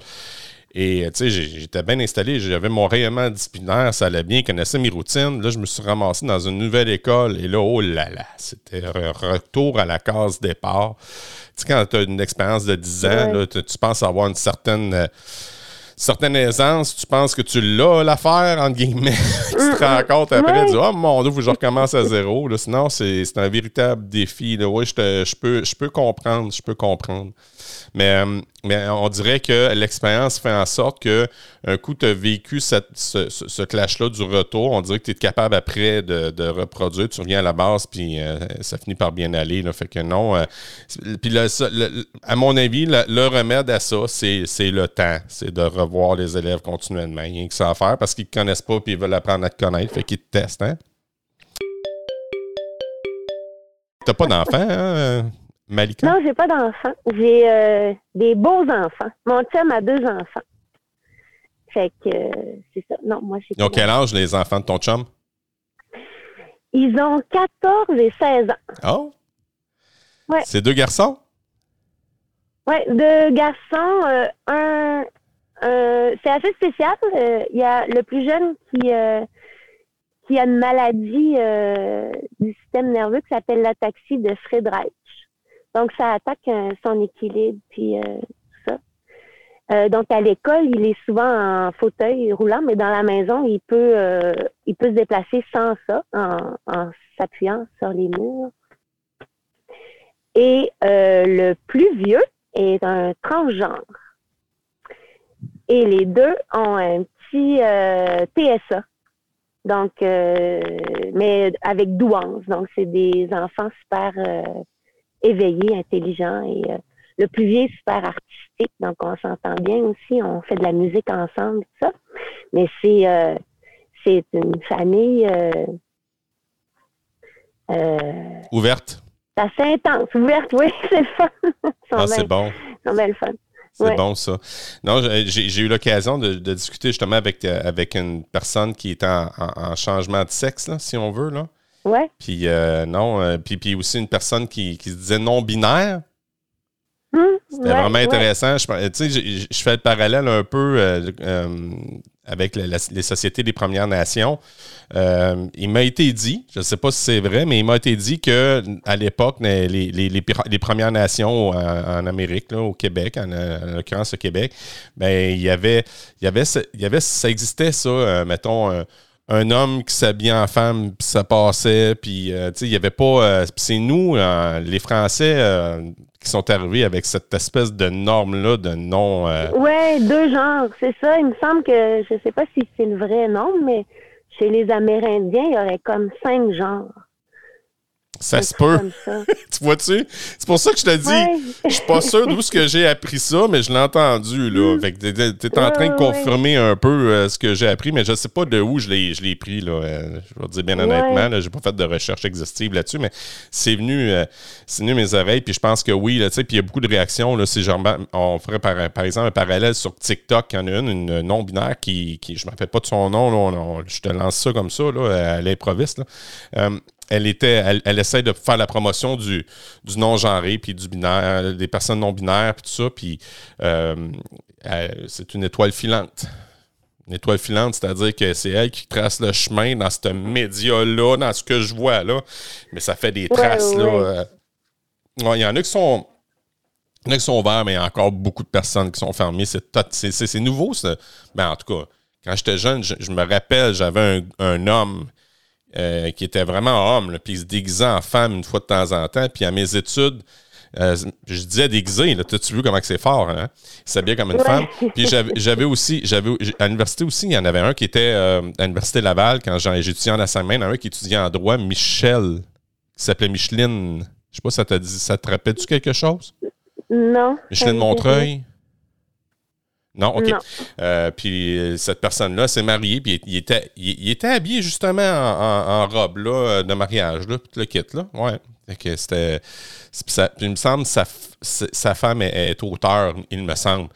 Et euh, tu sais, j'étais bien installé, j'avais mon rayonnement disciplinaire, ça allait bien, connaissais mes routines. Là, je me suis ramassé dans une nouvelle école et là, oh là là, c'était retour à la case départ. Tu sais, quand tu as une expérience de 10 ans, là, tu, penses avoir une certaine. Euh, certaine aisance, tu penses que tu l'as l'affaire, entre guillemets. tu te rends compte après, tu dis, oh mon Dieu, faut que je recommence à zéro. Là. Sinon, c'est un véritable défi. Là. Oui, je, je, peux, je peux comprendre, je peux comprendre. Mais, euh, mais on dirait que l'expérience fait en sorte que un coup, tu as vécu cette, ce, clash-là du retour, on dirait que tu es capable après de, reproduire, tu reviens à la base, puis euh, ça finit par bien aller. Là, fait que non. Euh, puis à mon avis, le, remède à ça, c'est le temps. C'est de revoir les élèves continuellement. Il y a que ça à faire parce qu'ils ne connaissent pas puis ils veulent apprendre à te connaître. Fait qu'ils te testent, hein? T'as pas d'enfant, hein? Malika? Non, j'ai pas d'enfants. J'ai euh, des beaux enfants. Mon chum a deux enfants. Fait que euh, c'est ça. Non, moi, j'ai Ils ont quel âge, les enfants de ton chum? Ils ont 14 et 16 ans. Oh! Ouais. C'est deux garçons? Oui, deux garçons. un, c'est assez spécial. Il y a le plus jeune qui, qui a une maladie du système nerveux qui s'appelle l'ataxie de Friedreich. Donc, ça attaque son équilibre, puis euh, donc à l'école, il est souvent en fauteuil roulant, mais dans la maison, il peut euh, il peut se déplacer sans ça, en, s'appuyant sur les murs. Et euh, le plus vieux est un transgenre. Et les deux ont un petit TSA. Donc, mais avec douance. Donc, c'est des enfants super éveillés, intelligents et le plus vieux super artistique, donc on s'entend bien aussi. On fait de la musique ensemble, tout ça. Mais c'est euh, c'est une famille euh, euh, ouverte. C'est assez intense, ouverte, oui, [laughs] c'est le fun. ah, c'est bon. C'est bien le fun. C'est bon, ça. Non, j'ai eu l'occasion de, discuter justement avec, avec une personne qui est en, changement de sexe, là, si on veut. Là. Ouais. Puis, non, puis, puis aussi une personne qui, qui se disait non-binaire. Hum, C'était vraiment intéressant. Je, je, fais le parallèle un peu euh, euh, avec les sociétés des Premières Nations. Euh, il m'a été dit, je ne sais pas si c'est vrai, mais il m'a été dit que à l'époque, les, Premières Nations en, Amérique, au Québec, en, l'occurrence au Québec, ben, il y avait, il y avait, il y avait ça existait ça, mettons un homme qui s'habillait en femme, puis ça passait, puis il n'y avait pas. c'est nous, les Français, qui sont arrivés avec cette espèce de norme-là de non. Euh, Oui, deux genres, c'est ça. Il me semble que, je ne sais pas si c'est le vrai nom, mais chez les Amérindiens, il y aurait comme cinq genres. Ça se peut. [laughs] tu vois-tu? C'est pour ça que je te dis, je suis pas sûr d'où ce que j'ai appris ça, mais je l'ai entendu, là. Mm. Fait que t'es, en train de confirmer un peu euh, ce que j'ai appris, mais je sais pas de où je l'ai, je l'ai pris, là. Euh, je vais te dire bien honnêtement, là, j'ai pas fait de recherche exhaustive là-dessus, mais c'est venu, euh, c'est venu mes oreilles, puis je pense que oui, là, tu sais, puis il y a beaucoup de réactions, là. Si genre, on ferait par, par, exemple un parallèle sur TikTok, il y en a une, une non-binaire qui, qui je me rappelle pas de son nom, là, je te lance ça comme ça, là, à l'improviste, là elle était, elle, essaie de faire la promotion du, du non-genré, puis du binaire, des personnes non-binaires, puis tout ça, puis euh, c'est une étoile filante. Une étoile filante, c'est-à-dire que c'est elle qui trace le chemin dans ce média-là, dans ce que je vois là. Mais ça fait des traces, là. Euh. Il y en a qui sont. Il y en a qui sont ouverts, mais il y a encore beaucoup de personnes qui sont fermées. C'est nouveau, ça. Ben, en tout cas, quand j'étais jeune, je, me rappelle, j'avais un, un homme euh, qui était vraiment homme, puis il se déguisait en femme une fois de temps en temps. Puis à mes études, euh, je disais déguisé, là, tu vu comment c'est fort, hein? Il s'habillait comme une femme. Puis j'avais aussi, j'avais à l'université aussi, il y en avait un qui était euh, à l'université Laval, quand j'étudiais en assignment, un qui étudiait en droit, Michel, qui s'appelait Micheline. Je sais pas, ça dit, ça te rappelle-tu quelque chose? Non. Micheline Montreuil? Non, OK. Euh, puis euh, cette personne-là s'est mariée, puis il était, il, était habillé justement en, robe là, de mariage, là, tout le kit. Là. Ouais. c'était. il me semble que sa, sa femme est, auteur, il me semble.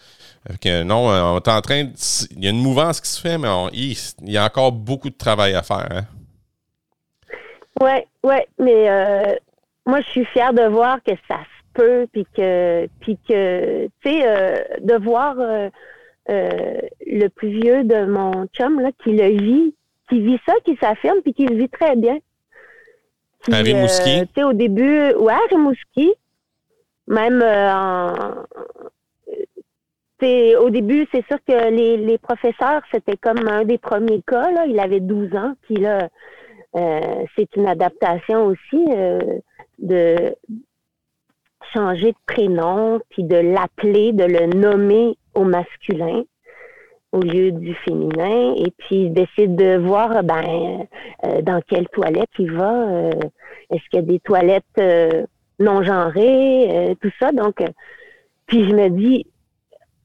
Que non, on est en train. il y a une mouvance qui se fait, mais il, y a encore beaucoup de travail à faire. Hein? Oui, ouais, mais euh, moi, je suis fière de voir que ça peut, puis que, puis que, tu sais, de voir euh, le plus vieux de mon chum, là, qui le vit, qui vit ça, qui s'affirme, puis qui le vit très bien. Qui, à Rimouski? Euh, au début, ouais, à Rimouski. Même euh, en, au début, c'est sûr que les, les professeurs, c'était comme un des premiers cas. Là. Il avait 12 ans, puis là, c'est une adaptation aussi de changer de prénom, puis de l'appeler, de le nommer au masculin au lieu du féminin et puis d'essayer de voir ben euh, dans quelle toilette il va euh, est-ce qu'il y a des toilettes euh, non genrées tout ça. Donc puis je me dis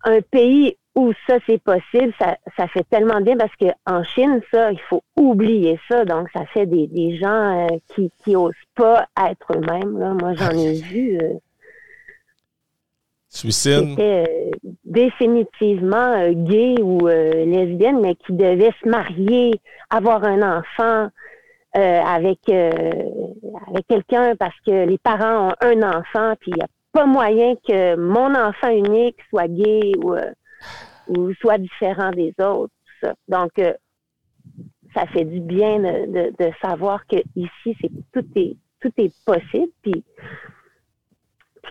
un pays où ça c'est possible ça, ça fait tellement bien parce que en Chine ça il faut oublier ça. Donc ça fait des, des gens qui qui osent pas être eux-mêmes là. Moi j'en ai vu Qui était euh, définitivement euh, gay ou euh, lesbienne, mais qui devait se marier, avoir un enfant avec, avec quelqu'un parce que les parents ont un enfant, puis il n'y a pas moyen que mon enfant unique soit gay ou, soit différent des autres. Donc, ça fait du bien de, de, savoir que ici, c'est tout est tout est possible, puis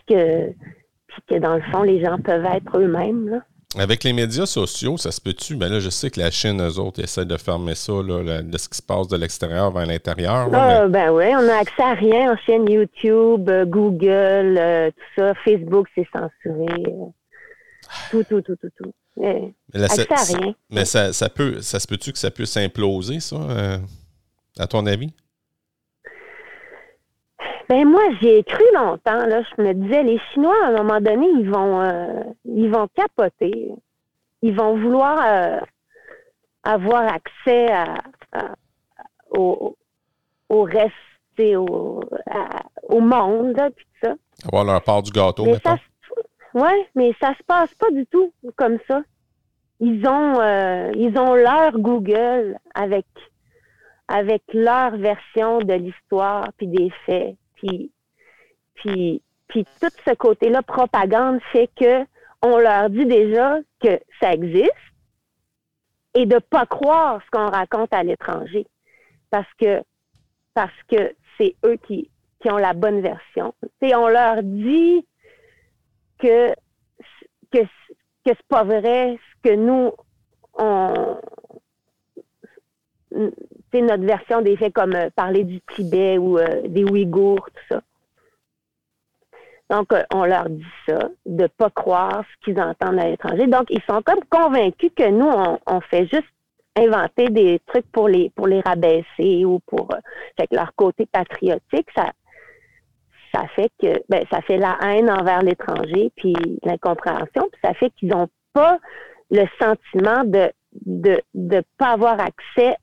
que dans le fond, les gens peuvent être eux-mêmes. Là. Avec les médias sociaux, ça se peut-tu? Ben là, je sais que la Chine, eux autres, essaient de fermer ça, là, de ce qui se passe de l'extérieur vers l'intérieur. Ah, Ben oui, on a accès à rien en chaîne YouTube, euh, Google, euh, tout ça. Facebook, c'est censuré. Euh, tout, tout, tout, tout, tout. Mais, accès à rien. Mais ça, ça, peut, ça se peut-tu que ça puisse imploser, ça, à ton avis? Ben moi, j'ai cru longtemps. Là, je me disais, les Chinois, à un moment donné, ils vont, euh, ils vont capoter. Ils vont vouloir euh, avoir accès à, au, au, reste, au, au monde, puis tout ça. Avoir leur part du gâteau, mais Oui, mais ça se passe pas du tout comme ça. Ils ont, euh, ils ont leur Google avec avec leur version de l'histoire puis des faits. Puis, puis, tout ce côté-là, propagande, fait que on leur dit déjà que ça existe et de pas croire ce qu'on raconte à l'étranger. Parce que parce que c'est eux qui, qui ont la bonne version. Et on leur dit que, que, que c'est pas vrai ce que nous, on, notre version des faits comme euh, parler du Tibet ou euh, des Ouïghours, tout ça. Donc, euh, on leur dit ça, de ne pas croire ce qu'ils entendent à l'étranger. Donc, ils sont comme convaincus que nous, on, fait juste inventer des trucs pour les pour les rabaisser ou pour fait que leur côté patriotique, ça ça fait que ben, ça fait la haine envers l'étranger puis l'incompréhension, puis ça fait qu'ils n'ont pas le sentiment de de ne pas avoir accès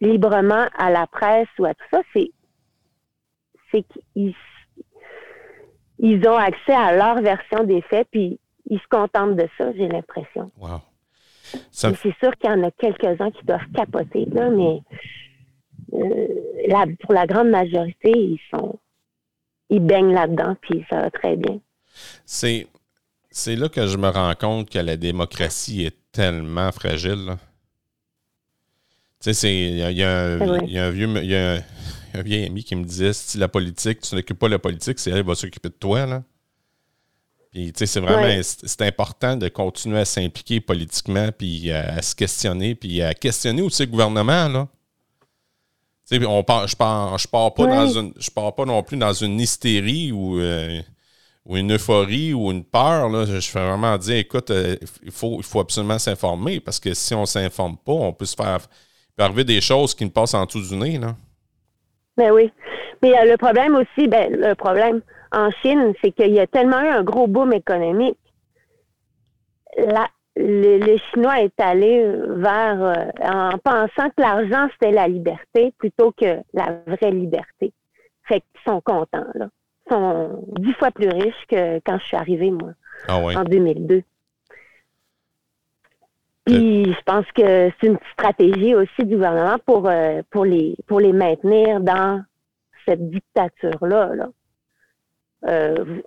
librement à la presse ou à tout ça, c'est c'est qu'ils ils ont accès à leur version des faits, puis ils se contentent de ça, j'ai l'impression. Wow. C'est sûr qu'il y en a quelques-uns qui doivent capoter, là, mais euh, pour la grande majorité, ils sont ils baignent là-dedans, puis ça va très bien. C'est, c'est là que je me rends compte que la démocratie est tellement fragile. Là. Tu sais, il y, a un vieux y a un, vieil ami qui me disait si la politique, tu n'occupes pas la politique, c'est elle qui va s'occuper de toi. Là. Puis, tu sais, c'est vraiment c'est important de continuer à s'impliquer politiquement, puis à, se questionner, puis à questionner aussi le gouvernement. Là. Tu sais, on part, je pars, je pars pas dans une, je pars pas non plus dans une hystérie ou, euh, ou une euphorie ou une peur. Là. Je fais vraiment dire, écoute, euh, il, faut, il faut absolument s'informer parce que si on s'informe pas, on peut se faire arriver des choses qui ne passent en dessous du nez, là. Ben oui. Mais euh, le problème aussi, ben, le problème en Chine, c'est qu'il y a tellement eu un gros boom économique. La, le, Chinois est allé vers, euh, en pensant que l'argent, c'était la liberté plutôt que la vraie liberté. Fait qu'ils sont contents, là. Ils sont dix fois plus riches que quand je suis arrivée, moi, ah en 2002. Puis je pense que c'est une stratégie aussi du gouvernement pour, euh, pour, les, pour les maintenir dans cette dictature-là. Euh,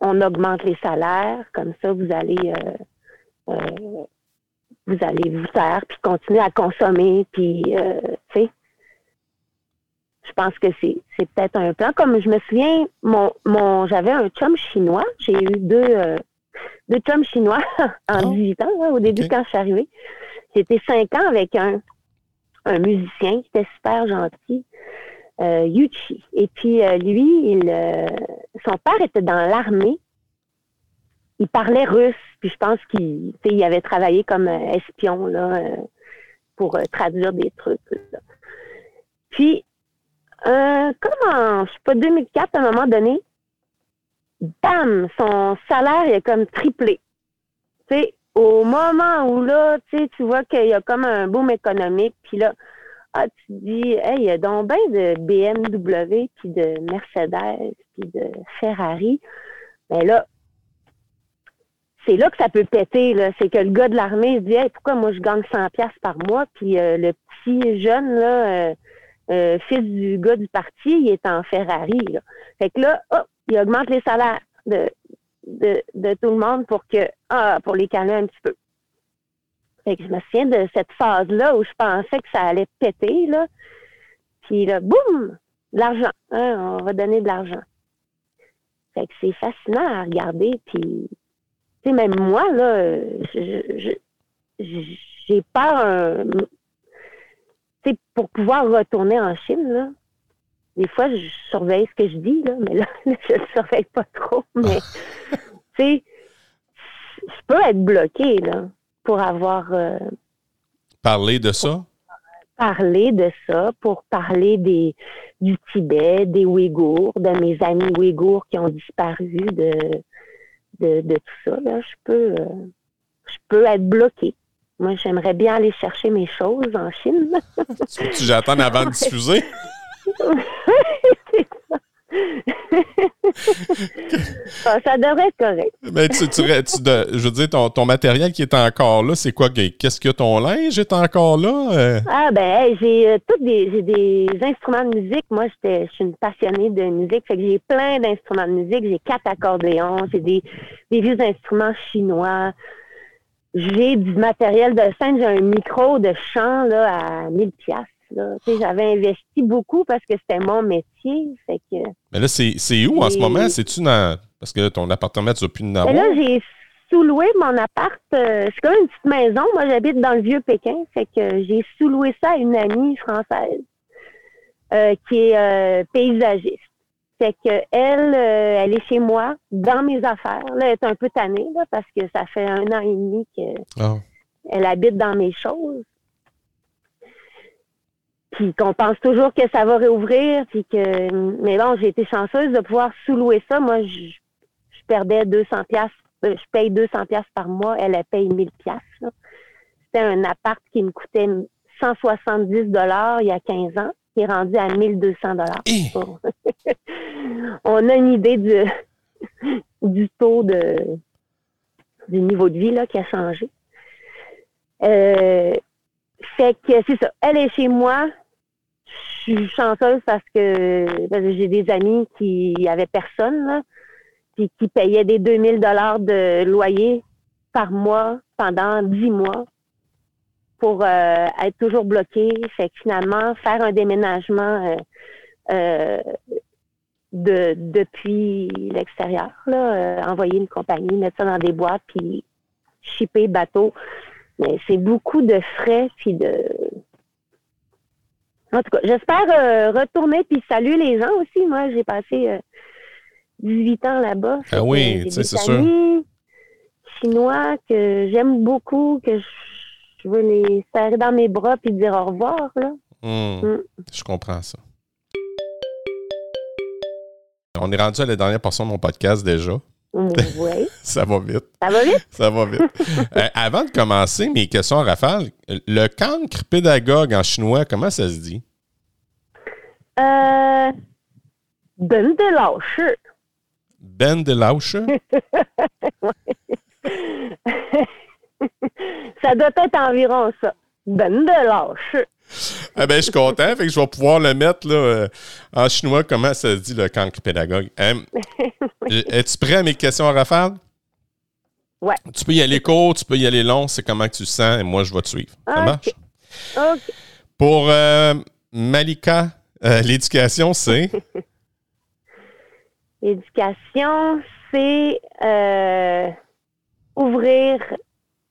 on, augmente les salaires, comme ça vous allez euh, vous allez vous faire puis continuer à consommer, puis tu sais. Je pense que c'est, c'est peut-être un plan. Comme je me souviens, mon, mon j'avais un chum chinois. J'ai eu deux, de chums chinois [laughs] en 18 ans, au début quand je suis arrivée. J'étais cinq ans avec un, un musicien qui était super gentil, euh, Yuchi. Et puis euh, lui, il, euh, son père était dans l'armée. Il parlait russe, puis je pense qu'il il avait travaillé comme espion là, pour traduire des trucs. Puis, comme en, je sais pas, 2004, à un moment donné, bam, son salaire a comme triplé. Sais, au moment où là, tu vois qu'il y a comme un boom économique, puis là, ah, tu te dis, hey, il y a donc bien de BMW, puis de Mercedes, puis de Ferrari. Mais là, c'est là que ça peut péter. C'est que le gars de l'armée se dit, hey, pourquoi moi je gagne 100 pièces par mois, puis euh, le petit jeune, euh, euh, fils du gars du parti, il est en Ferrari, là. Fait que là, hop, il augmente les salaires. de, tout le monde pour que ah, pour les calmer un petit peu. Fait que je me souviens de cette phase-là où je pensais que ça allait péter, là. Puis là, boum! De l'argent. Hein, on va donner de l'argent. Fait que c'est fascinant à regarder. Puis, tu sais, même moi, là, j'ai peur, euh, tu sais, pour pouvoir retourner en Chine, là. Des fois, je surveille ce que je dis, là, mais là, [laughs] je ne surveille pas trop. Mais, [laughs] tu sais, je peux être bloquée, là, pour avoir euh, Parler de ça? parlé de ça, pour parler des, du Tibet, des Ouïghours, de mes amis Ouïghours qui ont disparu, de, de, de tout ça, là, je peux, euh, je peux être bloquée. Moi, j'aimerais bien aller chercher mes choses en Chine. [laughs] Tu que j'attende avant de diffuser? Ah, ça devrait être correct. Mais tu, tu- tu- de- je veux dire, ton, ton matériel qui est encore là, c'est quoi? Qu'est-ce que ton linge est encore là? Euh, Ah ben hey, j'ai euh, des j'ai des instruments de musique. Moi, j'étais je suis une passionnée de musique, fait que j'ai plein d'instruments de musique. J'ai quatre accordéons, j'ai des, des vieux instruments chinois. J'ai du matériel de scène, j'ai un micro de chant là à 1000 pièces. J'avais investi beaucoup parce que c'était mon métier, fait que mais là, c'est c'est où en ce moment? C'est-tu dans. Parce que ton appartement, tu n'as plus de Mais avoir. là, j'ai sous-loué mon appart. euh, c'est comme une petite maison. Moi, j'habite dans le vieux Pékin. Fait que j'ai sous-loué ça à une amie française euh, qui est euh, paysagiste. Fait que elle, euh, elle est chez moi, dans mes affaires. Là, elle est un peu tannée, là, parce que ça fait un an et demi qu'elle Ah. habite dans mes choses. Puis qu'on pense toujours que ça va réouvrir, puis que mais bon, j'ai été chanceuse de pouvoir sous-louer ça. Moi, je, je perdais 200 pièces, je paye 200 pièces par mois, elle elle paye 1000 pièces. C'était un appart qui me coûtait 170 dollars il y a 15 ans, qui est rendu à 1200 dollars. Eh! [laughs] On a une idée du [laughs] du taux de du niveau de vie là qui a changé. Euh, fait que c'est ça. Elle est chez moi. Je suis chanceuse parce que, que j'ai des amis qui avaient personne, là, puis qui payaient des 2000 dollars de loyer par mois pendant 10 mois pour euh, être toujours bloqués. Fait que finalement, faire un déménagement euh, euh, de, depuis l'extérieur, là, euh, envoyer une compagnie, mettre ça dans des boîtes, puis shipper bateau. Mais c'est beaucoup de frais, puis de... En tout cas, j'espère euh, retourner, puis saluer les gens aussi. Moi, j'ai passé euh, 18 ans là-bas. Ah oui, tu sais, c'est sûr. amis chinois que j'aime beaucoup, que je, veux les serrer dans mes bras, puis dire au revoir, là. Hmm. Mm. Je comprends ça. On est rendu à la dernière portion de mon podcast déjà. Oui, [laughs] Ça va vite. ça va vite? Ça va vite. [laughs] Euh, avant de commencer mes questions à rafale, le cancre pédagogue en chinois, comment ça se dit? Euh... Ben de lâche. Ben de Lauche? [laughs] ça doit être environ ça. Ben de lâche. Ah ben, je suis content, fait que je vais pouvoir le mettre là, euh, en chinois, comment ça se dit le cancre pédagogue? [laughs] Euh, Es-tu prêt à mes questions à rafale? Ouais. Tu peux y aller court, tu peux y aller long, c'est comment que tu sens, et moi je vais te suivre. Ça marche? OK. Pour euh, Malika, euh, l'éducation, c'est? [laughs] L'éducation, c'est ouvrir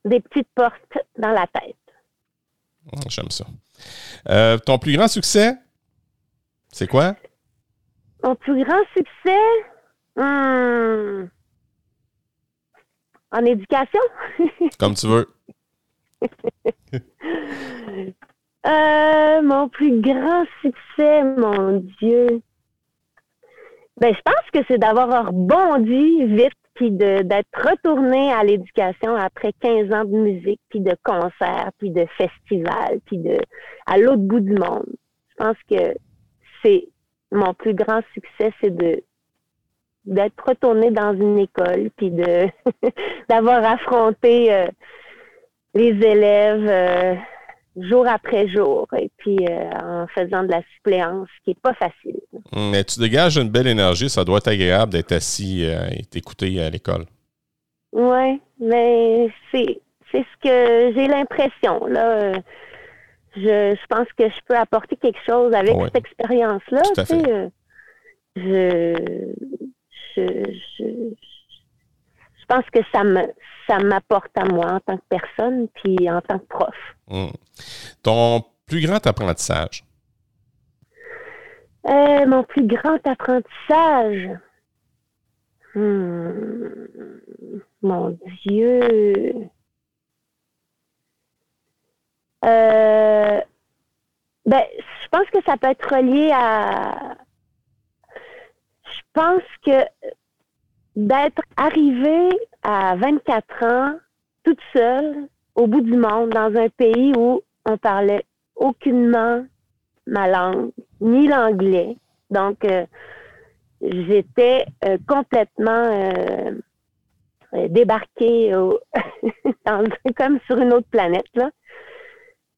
des petites portes dans la tête. J'aime ça. Euh, ton plus grand succès, c'est quoi? Mon plus grand succès hmm, en éducation? [laughs] Comme tu veux. Euh, mon plus grand succès, mon Dieu. Ben, je pense que c'est d'avoir rebondi vite, puis d'être retourné à l'éducation après 15 ans de musique, puis de concerts, puis de festivals, puis de à l'autre bout du monde. Je pense que c'est mon plus grand succès, c'est de d'être retourné dans une école, puis de [laughs] d'avoir affronté euh, les élèves. euh, jour après jour, et puis euh, en faisant de la suppléance, ce qui n'est pas facile. Mais tu dégages une belle énergie, ça doit être agréable d'être assis et t'écouter à l'école. Oui, mais c'est c'est ce que j'ai l'impression. Là, je, je, pense que je peux apporter quelque chose avec cette expérience-là. Tu sais, je, je, je, pense que ça me ça m'apporte à moi en tant que personne puis en tant que prof. Hum. Ton plus grand apprentissage? Euh, mon plus grand apprentissage? Hmm. Mon Dieu. Euh, ben, je pense que ça peut être relié à. Je pense que d'être arrivé à 24 ans, toute seule, au bout du monde, dans un pays où on parlait aucunement ma langue, ni l'anglais. Donc, euh, j'étais euh, complètement euh, débarquée [laughs] comme sur une autre planète. Là.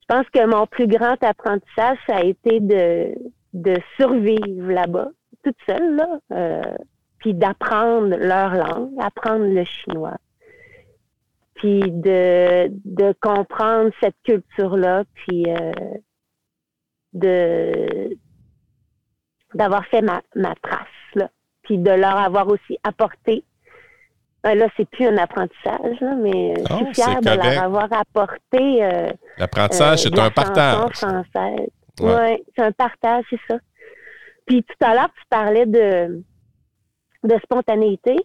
Je pense que mon plus grand apprentissage, ça a été de, de survivre là-bas, toute seule, là, puis d'apprendre leur langue, apprendre le chinois, puis de, de comprendre cette culture-là, puis de d'avoir fait ma, ma trace, là, puis de leur avoir aussi apporté. Ben là, c'est plus un apprentissage, là, mais je suis fière de leur avoir apporté. Euh, L'apprentissage, c'est euh, un partage. Française. Ouais, ouais c'est un partage, c'est ça. Puis tout à l'heure, tu parlais de, de spontanéité.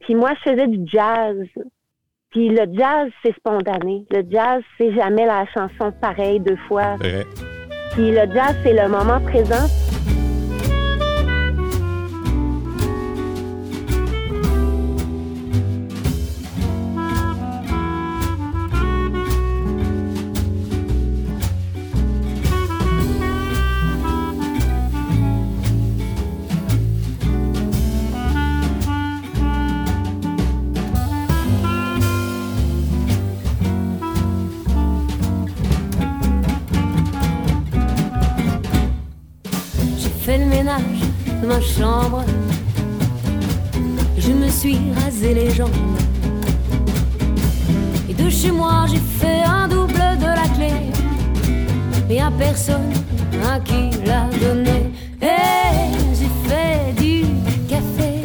Puis moi, je faisais du jazz. Puis le jazz, c'est spontané. Le jazz, c'est jamais la chanson pareille deux fois. Puis le jazz, c'est le moment présent. Ma chambre. Je me suis rasé les jambes. Et de chez moi, j'ai fait un double de la clé. Et à personne à qui l'a donné. Et j'ai fait du café.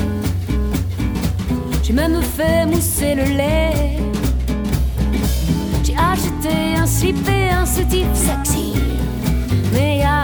J'ai même fait mousser le lait. J'ai acheté un slip et un soutif sexy. Mais y a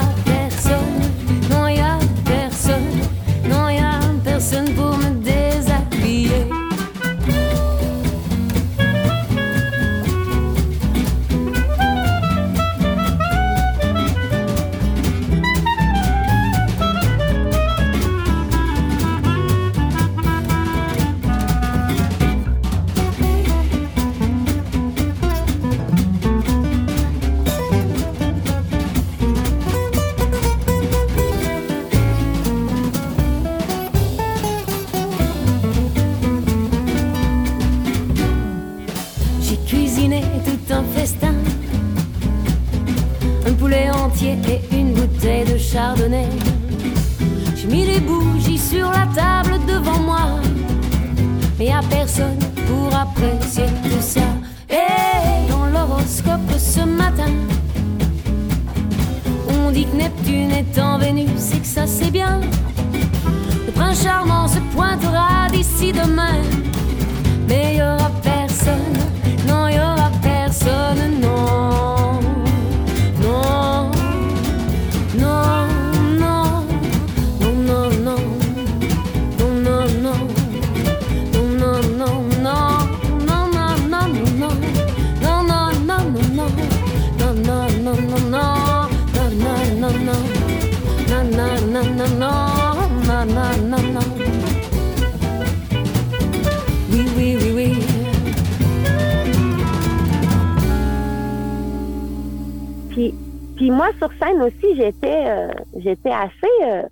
Puis, moi, sur scène aussi, j'étais euh, j'étais assez. Euh,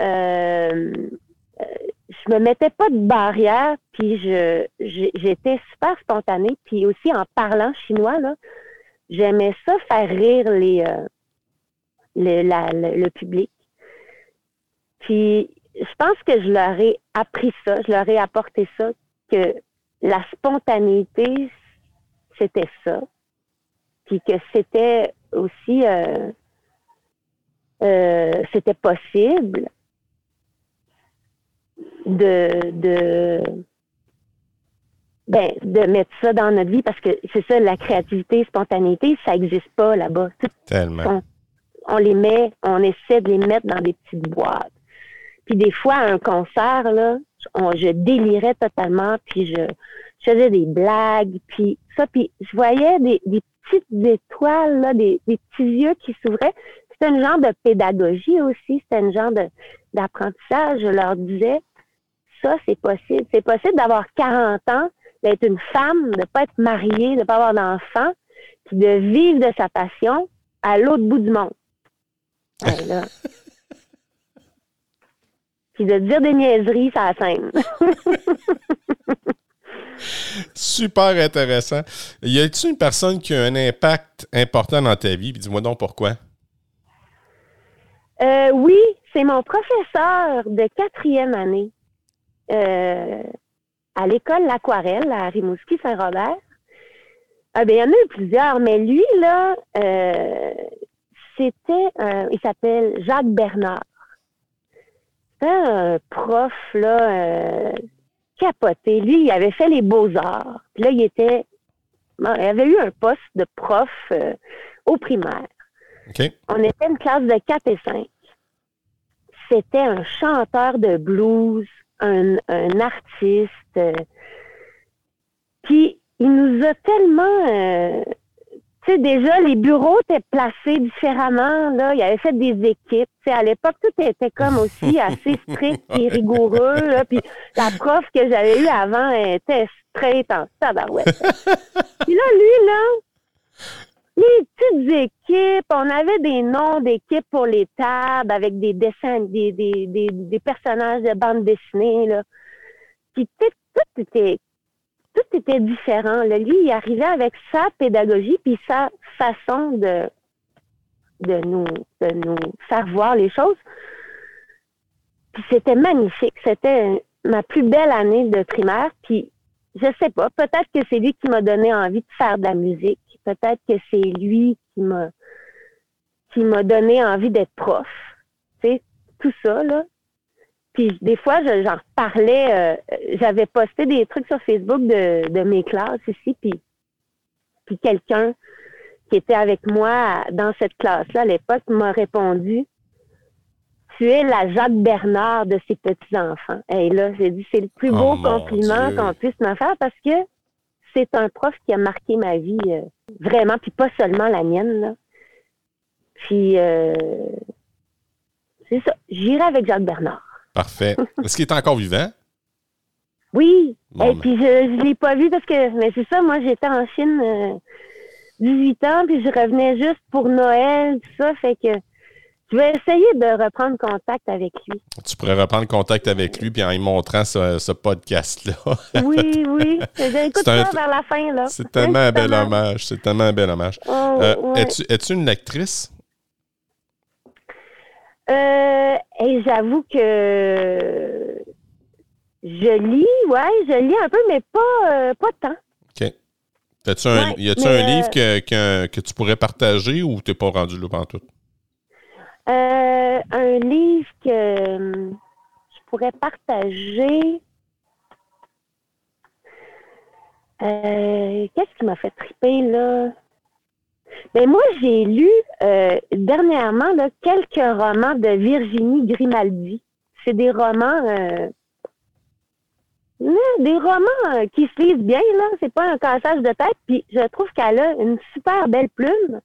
euh, je me mettais pas de barrière, puis je j'étais super spontanée. Puis aussi en parlant chinois, là, j'aimais ça faire rire les, euh, le- le public. Puis, je pense que je leur ai appris ça, je leur ai apporté ça, que la spontanéité, c'était ça. Puis que c'était aussi, euh, euh, c'était possible de, de, ben, de mettre ça dans notre vie parce que c'est ça, la créativité, spontanéité, ça n'existe pas là-bas. On les met, on essaie de les mettre dans des petites boîtes. Puis des fois, à un concert, là, on- je délirais totalement, puis je, je faisais des blagues, puis ça, puis je voyais des, des petites étoiles, là, des, des petits yeux qui s'ouvraient. C'était un genre de pédagogie aussi, c'était un genre d'apprentissage. Je leur disais, ça, c'est possible. C'est possible d'avoir 40 ans, d'être une femme, de ne pas être mariée, de ne pas avoir d'enfant, puis de vivre de sa passion à l'autre bout du monde. [laughs] Ouais, là. Puis de dire des niaiseries, ça la scène. [laughs] Super intéressant. Y a-t-il une personne qui a un impact important dans ta vie? Dis-moi donc pourquoi. Euh, oui, c'est mon professeur de quatrième année euh, à l'école L'Aquarelle à Rimouski Saint-Robert. Ah ben, il y en a eu plusieurs, mais lui, là, euh, c'était, il s'appelle Jacques Bernard. C'était un prof, là, capoté. Lui, il avait fait les beaux-arts. Puis là, il était, il avait eu un poste de prof euh, au primaire. On était une classe de 4 et 5. C'était un chanteur de blues, un, un artiste. euh, Puis, il nous a tellement... tu sais, déjà, les bureaux étaient placés différemment. Là. Il avait fait des équipes. Tu sais, à l'époque, tout était comme aussi [laughs] assez strict et rigoureux. Là. Puis la prof que j'avais eue avant elle était straight en tabarouette. [laughs] Puis là, lui, là, les petites équipes, on avait des noms d'équipes pour les tables avec des dessins, des, des, des, des personnages de bande dessinée, là. Puis tout, tout était tout était différent. là. Lui, il arrivait avec sa pédagogie puis sa façon de, de nous de nous faire voir les choses. Puis c'était magnifique. C'était ma plus belle année de primaire. Puis je sais pas, peut-être que c'est lui qui m'a donné envie de faire de la musique. Peut-être que c'est lui qui m'a qui m'a donné envie d'être prof. Tu sais, tout ça, là. Puis des fois, je- j'en parlais, euh, j'avais posté des trucs sur Facebook de, de mes classes ici, puis, puis quelqu'un qui était avec moi dans cette classe-là à l'époque m'a répondu Tu es la Jacques Bernard de ses petits-enfants. Et là, j'ai dit c'est le plus Oh, beau compliment qu'on puisse me faire parce que c'est un prof qui a marqué ma vie euh, vraiment, puis pas seulement la mienne. Là. Puis euh, c'est ça. J'irai avec Jacques Bernard. Parfait. [laughs] Est-ce qu'il est encore vivant? Oui. Bon, Et ben. puis je ne l'ai pas vu parce que mais c'est ça, moi j'étais en Chine euh, 18 ans, puis je revenais juste pour Noël, tout ça, fait que je vais essayer de reprendre contact avec lui. Tu pourrais reprendre contact avec lui puis en lui montrant ce, ce podcast-là. Oui, oui. [laughs] J'écoute C'est un- ça vers la fin, là. C'est tellement un bel hommage. C'est tellement un bel hommage. Oh, Euh, ouais. es-tu, es-tu une actrice? Euh, et j'avoue que je lis, ouais, je lis un peu, mais pas, euh, pas tant. OK. As-tu un, Ouais, y a-tu un euh, livre que, que, que tu pourrais partager ou t'es pas rendu là tout? Euh, un livre que euh, je pourrais partager. Euh, Qu'est-ce qui m'a fait triper là? Ben moi, j'ai lu euh, dernièrement là, quelques romans de Virginie Grimaldi. C'est des romans euh, des romans euh, qui se lisent bien, là. C'est pas un cassage de tête. Puis je trouve qu'elle a une super belle plume.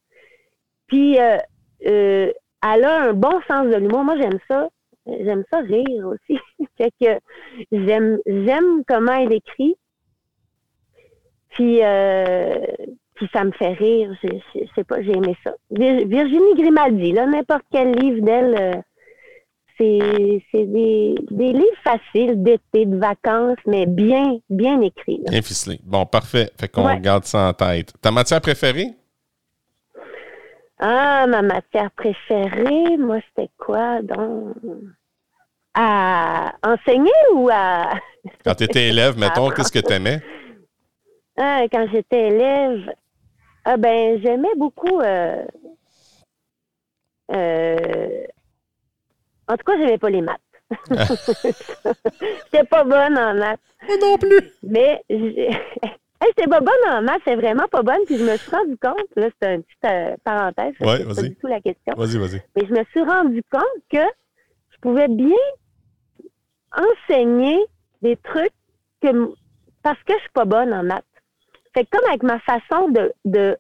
Puis euh, euh, elle a un bon sens de l'humour. Moi, j'aime ça. J'aime ça rire aussi. [laughs] fait que j'aime j'aime comment elle écrit. Puis, euh, puis ça me fait rire. Je, sais pas, j'ai aimé ça. Vir- Virginie Grimaldi, là, n'importe quel livre d'elle, euh, c'est des, des livres faciles d'été, de vacances, mais bien, bien écrits. là. Bien ficelé. Bon, parfait. Fait qu'on Ouais. garde ça en tête. Ta matière préférée? Ah, ma matière préférée, moi, c'était quoi donc? À enseigner ou à. Quand tu étais élève, [laughs] mettons, qu'est-ce que tu aimais? Ah, quand j'étais élève, ah ben j'aimais beaucoup. Euh, euh, en tout cas, j'aimais pas les maths. [laughs] J'étais pas bonne en maths. Moi non plus. Mais [laughs] j'étais pas bonne en maths, c'est vraiment pas bonne. Puis je me suis rendu compte, là, c'est une petite euh, parenthèse, Ouais, c'est pas du tout la question. Vas-y, vas-y. Mais je me suis rendu compte que je pouvais bien enseigner des trucs que parce que je suis pas bonne en maths. Fait que comme avec ma façon de, de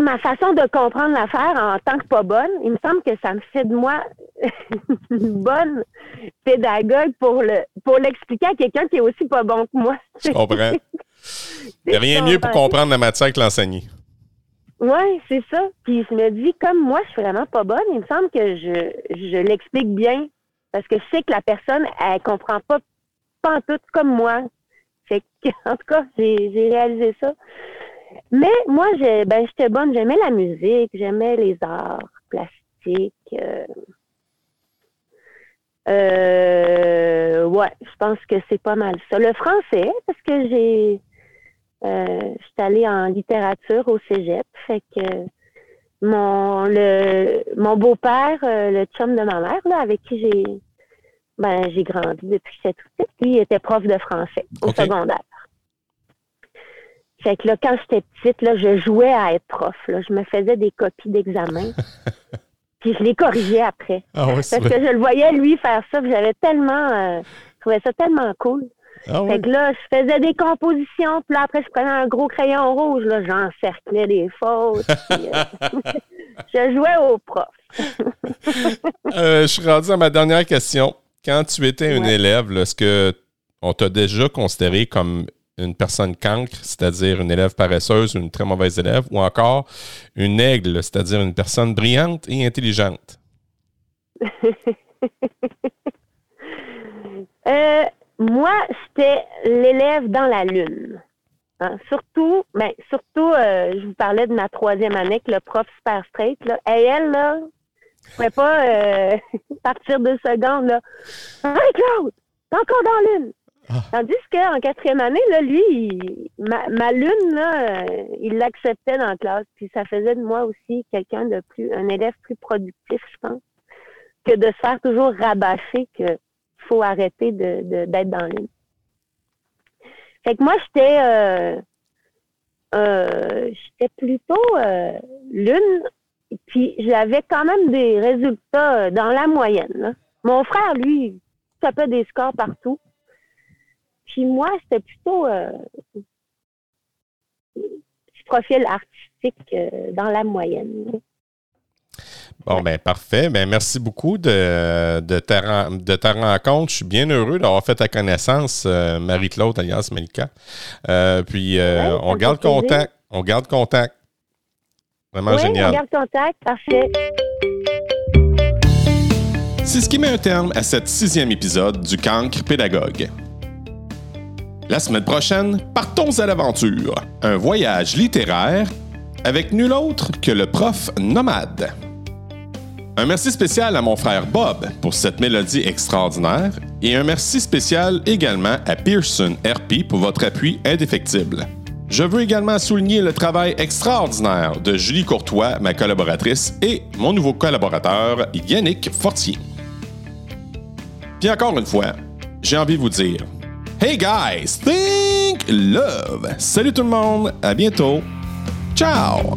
ma façon de comprendre l'affaire en tant que pas bonne, il me semble que ça me fait de moi [laughs] une bonne pédagogue pour le pour l'expliquer à quelqu'un qui est aussi pas bon que moi. Je comprends. Il n'y a rien de mieux pour comprendre la matière que l'enseigner. Oui, c'est ça. Puis je me dis, comme moi, je suis vraiment pas bonne, il me semble que je, je l'explique bien. Parce que je sais que la personne, elle comprend pas, pas en tout comme moi. Fait que, [laughs] en tout cas, j'ai réalisé ça. Mais moi, ben, j'étais bonne, j'aimais la musique, j'aimais les arts plastiques. euh. Euh, ouais, je pense que c'est pas mal ça. Le français, parce que j'ai, euh, allée en littérature au cégep. Fait que mon le mon beau-père, euh, le chum de ma mère, là, avec qui j'ai ben j'ai grandi depuis que j'étais toute petite, lui il était prof de français au secondaire. Fait que là, quand j'étais petite, là, je jouais à être prof. Là. Je me faisais des copies d'examen. [laughs] puis je les corrigeais après. Ah oui, Parce que je le voyais lui faire ça, j'avais tellement euh, je trouvais ça tellement cool. Ah oui. Fait que là, je faisais des compositions, puis là, après, je prenais un gros crayon rouge, là, j'encerclais des fautes. puis, euh, [laughs] je jouais au prof. Euh, je suis rendu à ma dernière question. Quand tu étais une Ouais. élève, est-ce que on t'a déjà considéré comme une personne cancre, c'est-à-dire une élève paresseuse ou une très mauvaise élève, ou encore une aigle, c'est-à-dire une personne brillante et intelligente? [laughs] Euh, moi, j'étais l'élève dans la lune. Hein, Surtout, ben, surtout, euh, je vous parlais de ma troisième année, que le prof super straight, là. Et elle, là, je pouvais pas euh, [laughs] partir deux secondes, là. Hey, Claude, t'es encore dans lune. Ah. Tandis qu'en quatrième année, là, lui, il- ma, ma lune, là, euh, il l'acceptait dans la classe. Puis ça faisait de moi aussi quelqu'un de plus, un élève plus productif, je pense, que de se faire toujours rabâcher que faut arrêter de, de- d'être dans lune. Fait que moi, j'étais euh, euh, j'étais plutôt euh, lune, puis j'avais quand même des résultats euh, dans la moyenne. là. Mon frère, lui, tapait des scores partout. Puis moi, c'était plutôt euh, profil artistique euh, dans la moyenne. là. Bon, ben parfait. Ben, merci beaucoup de, de, ta, de ta rencontre. Je suis bien heureux d'avoir fait ta connaissance, euh, Marie-Claude, alias Malika. Euh, puis, euh, Ouais, on garde plaisir. contact. On garde contact. Vraiment oui, on génial. garde contact, parfait. C'est ce qui met un terme à cet sixième épisode du Cancre Pédagogue. La semaine prochaine, partons à l'aventure. Un voyage littéraire avec nul autre que le prof nomade. Un merci spécial à mon frère Bob pour cette mélodie extraordinaire et un merci spécial également à Pearson RP pour votre appui indéfectible. Je veux également souligner le travail extraordinaire de Julie Courtois, ma collaboratrice, et mon nouveau collaborateur, Yannick Fortier. Puis encore une fois, j'ai envie de vous dire Hey guys, think love! Salut tout le monde, à bientôt! Ciao!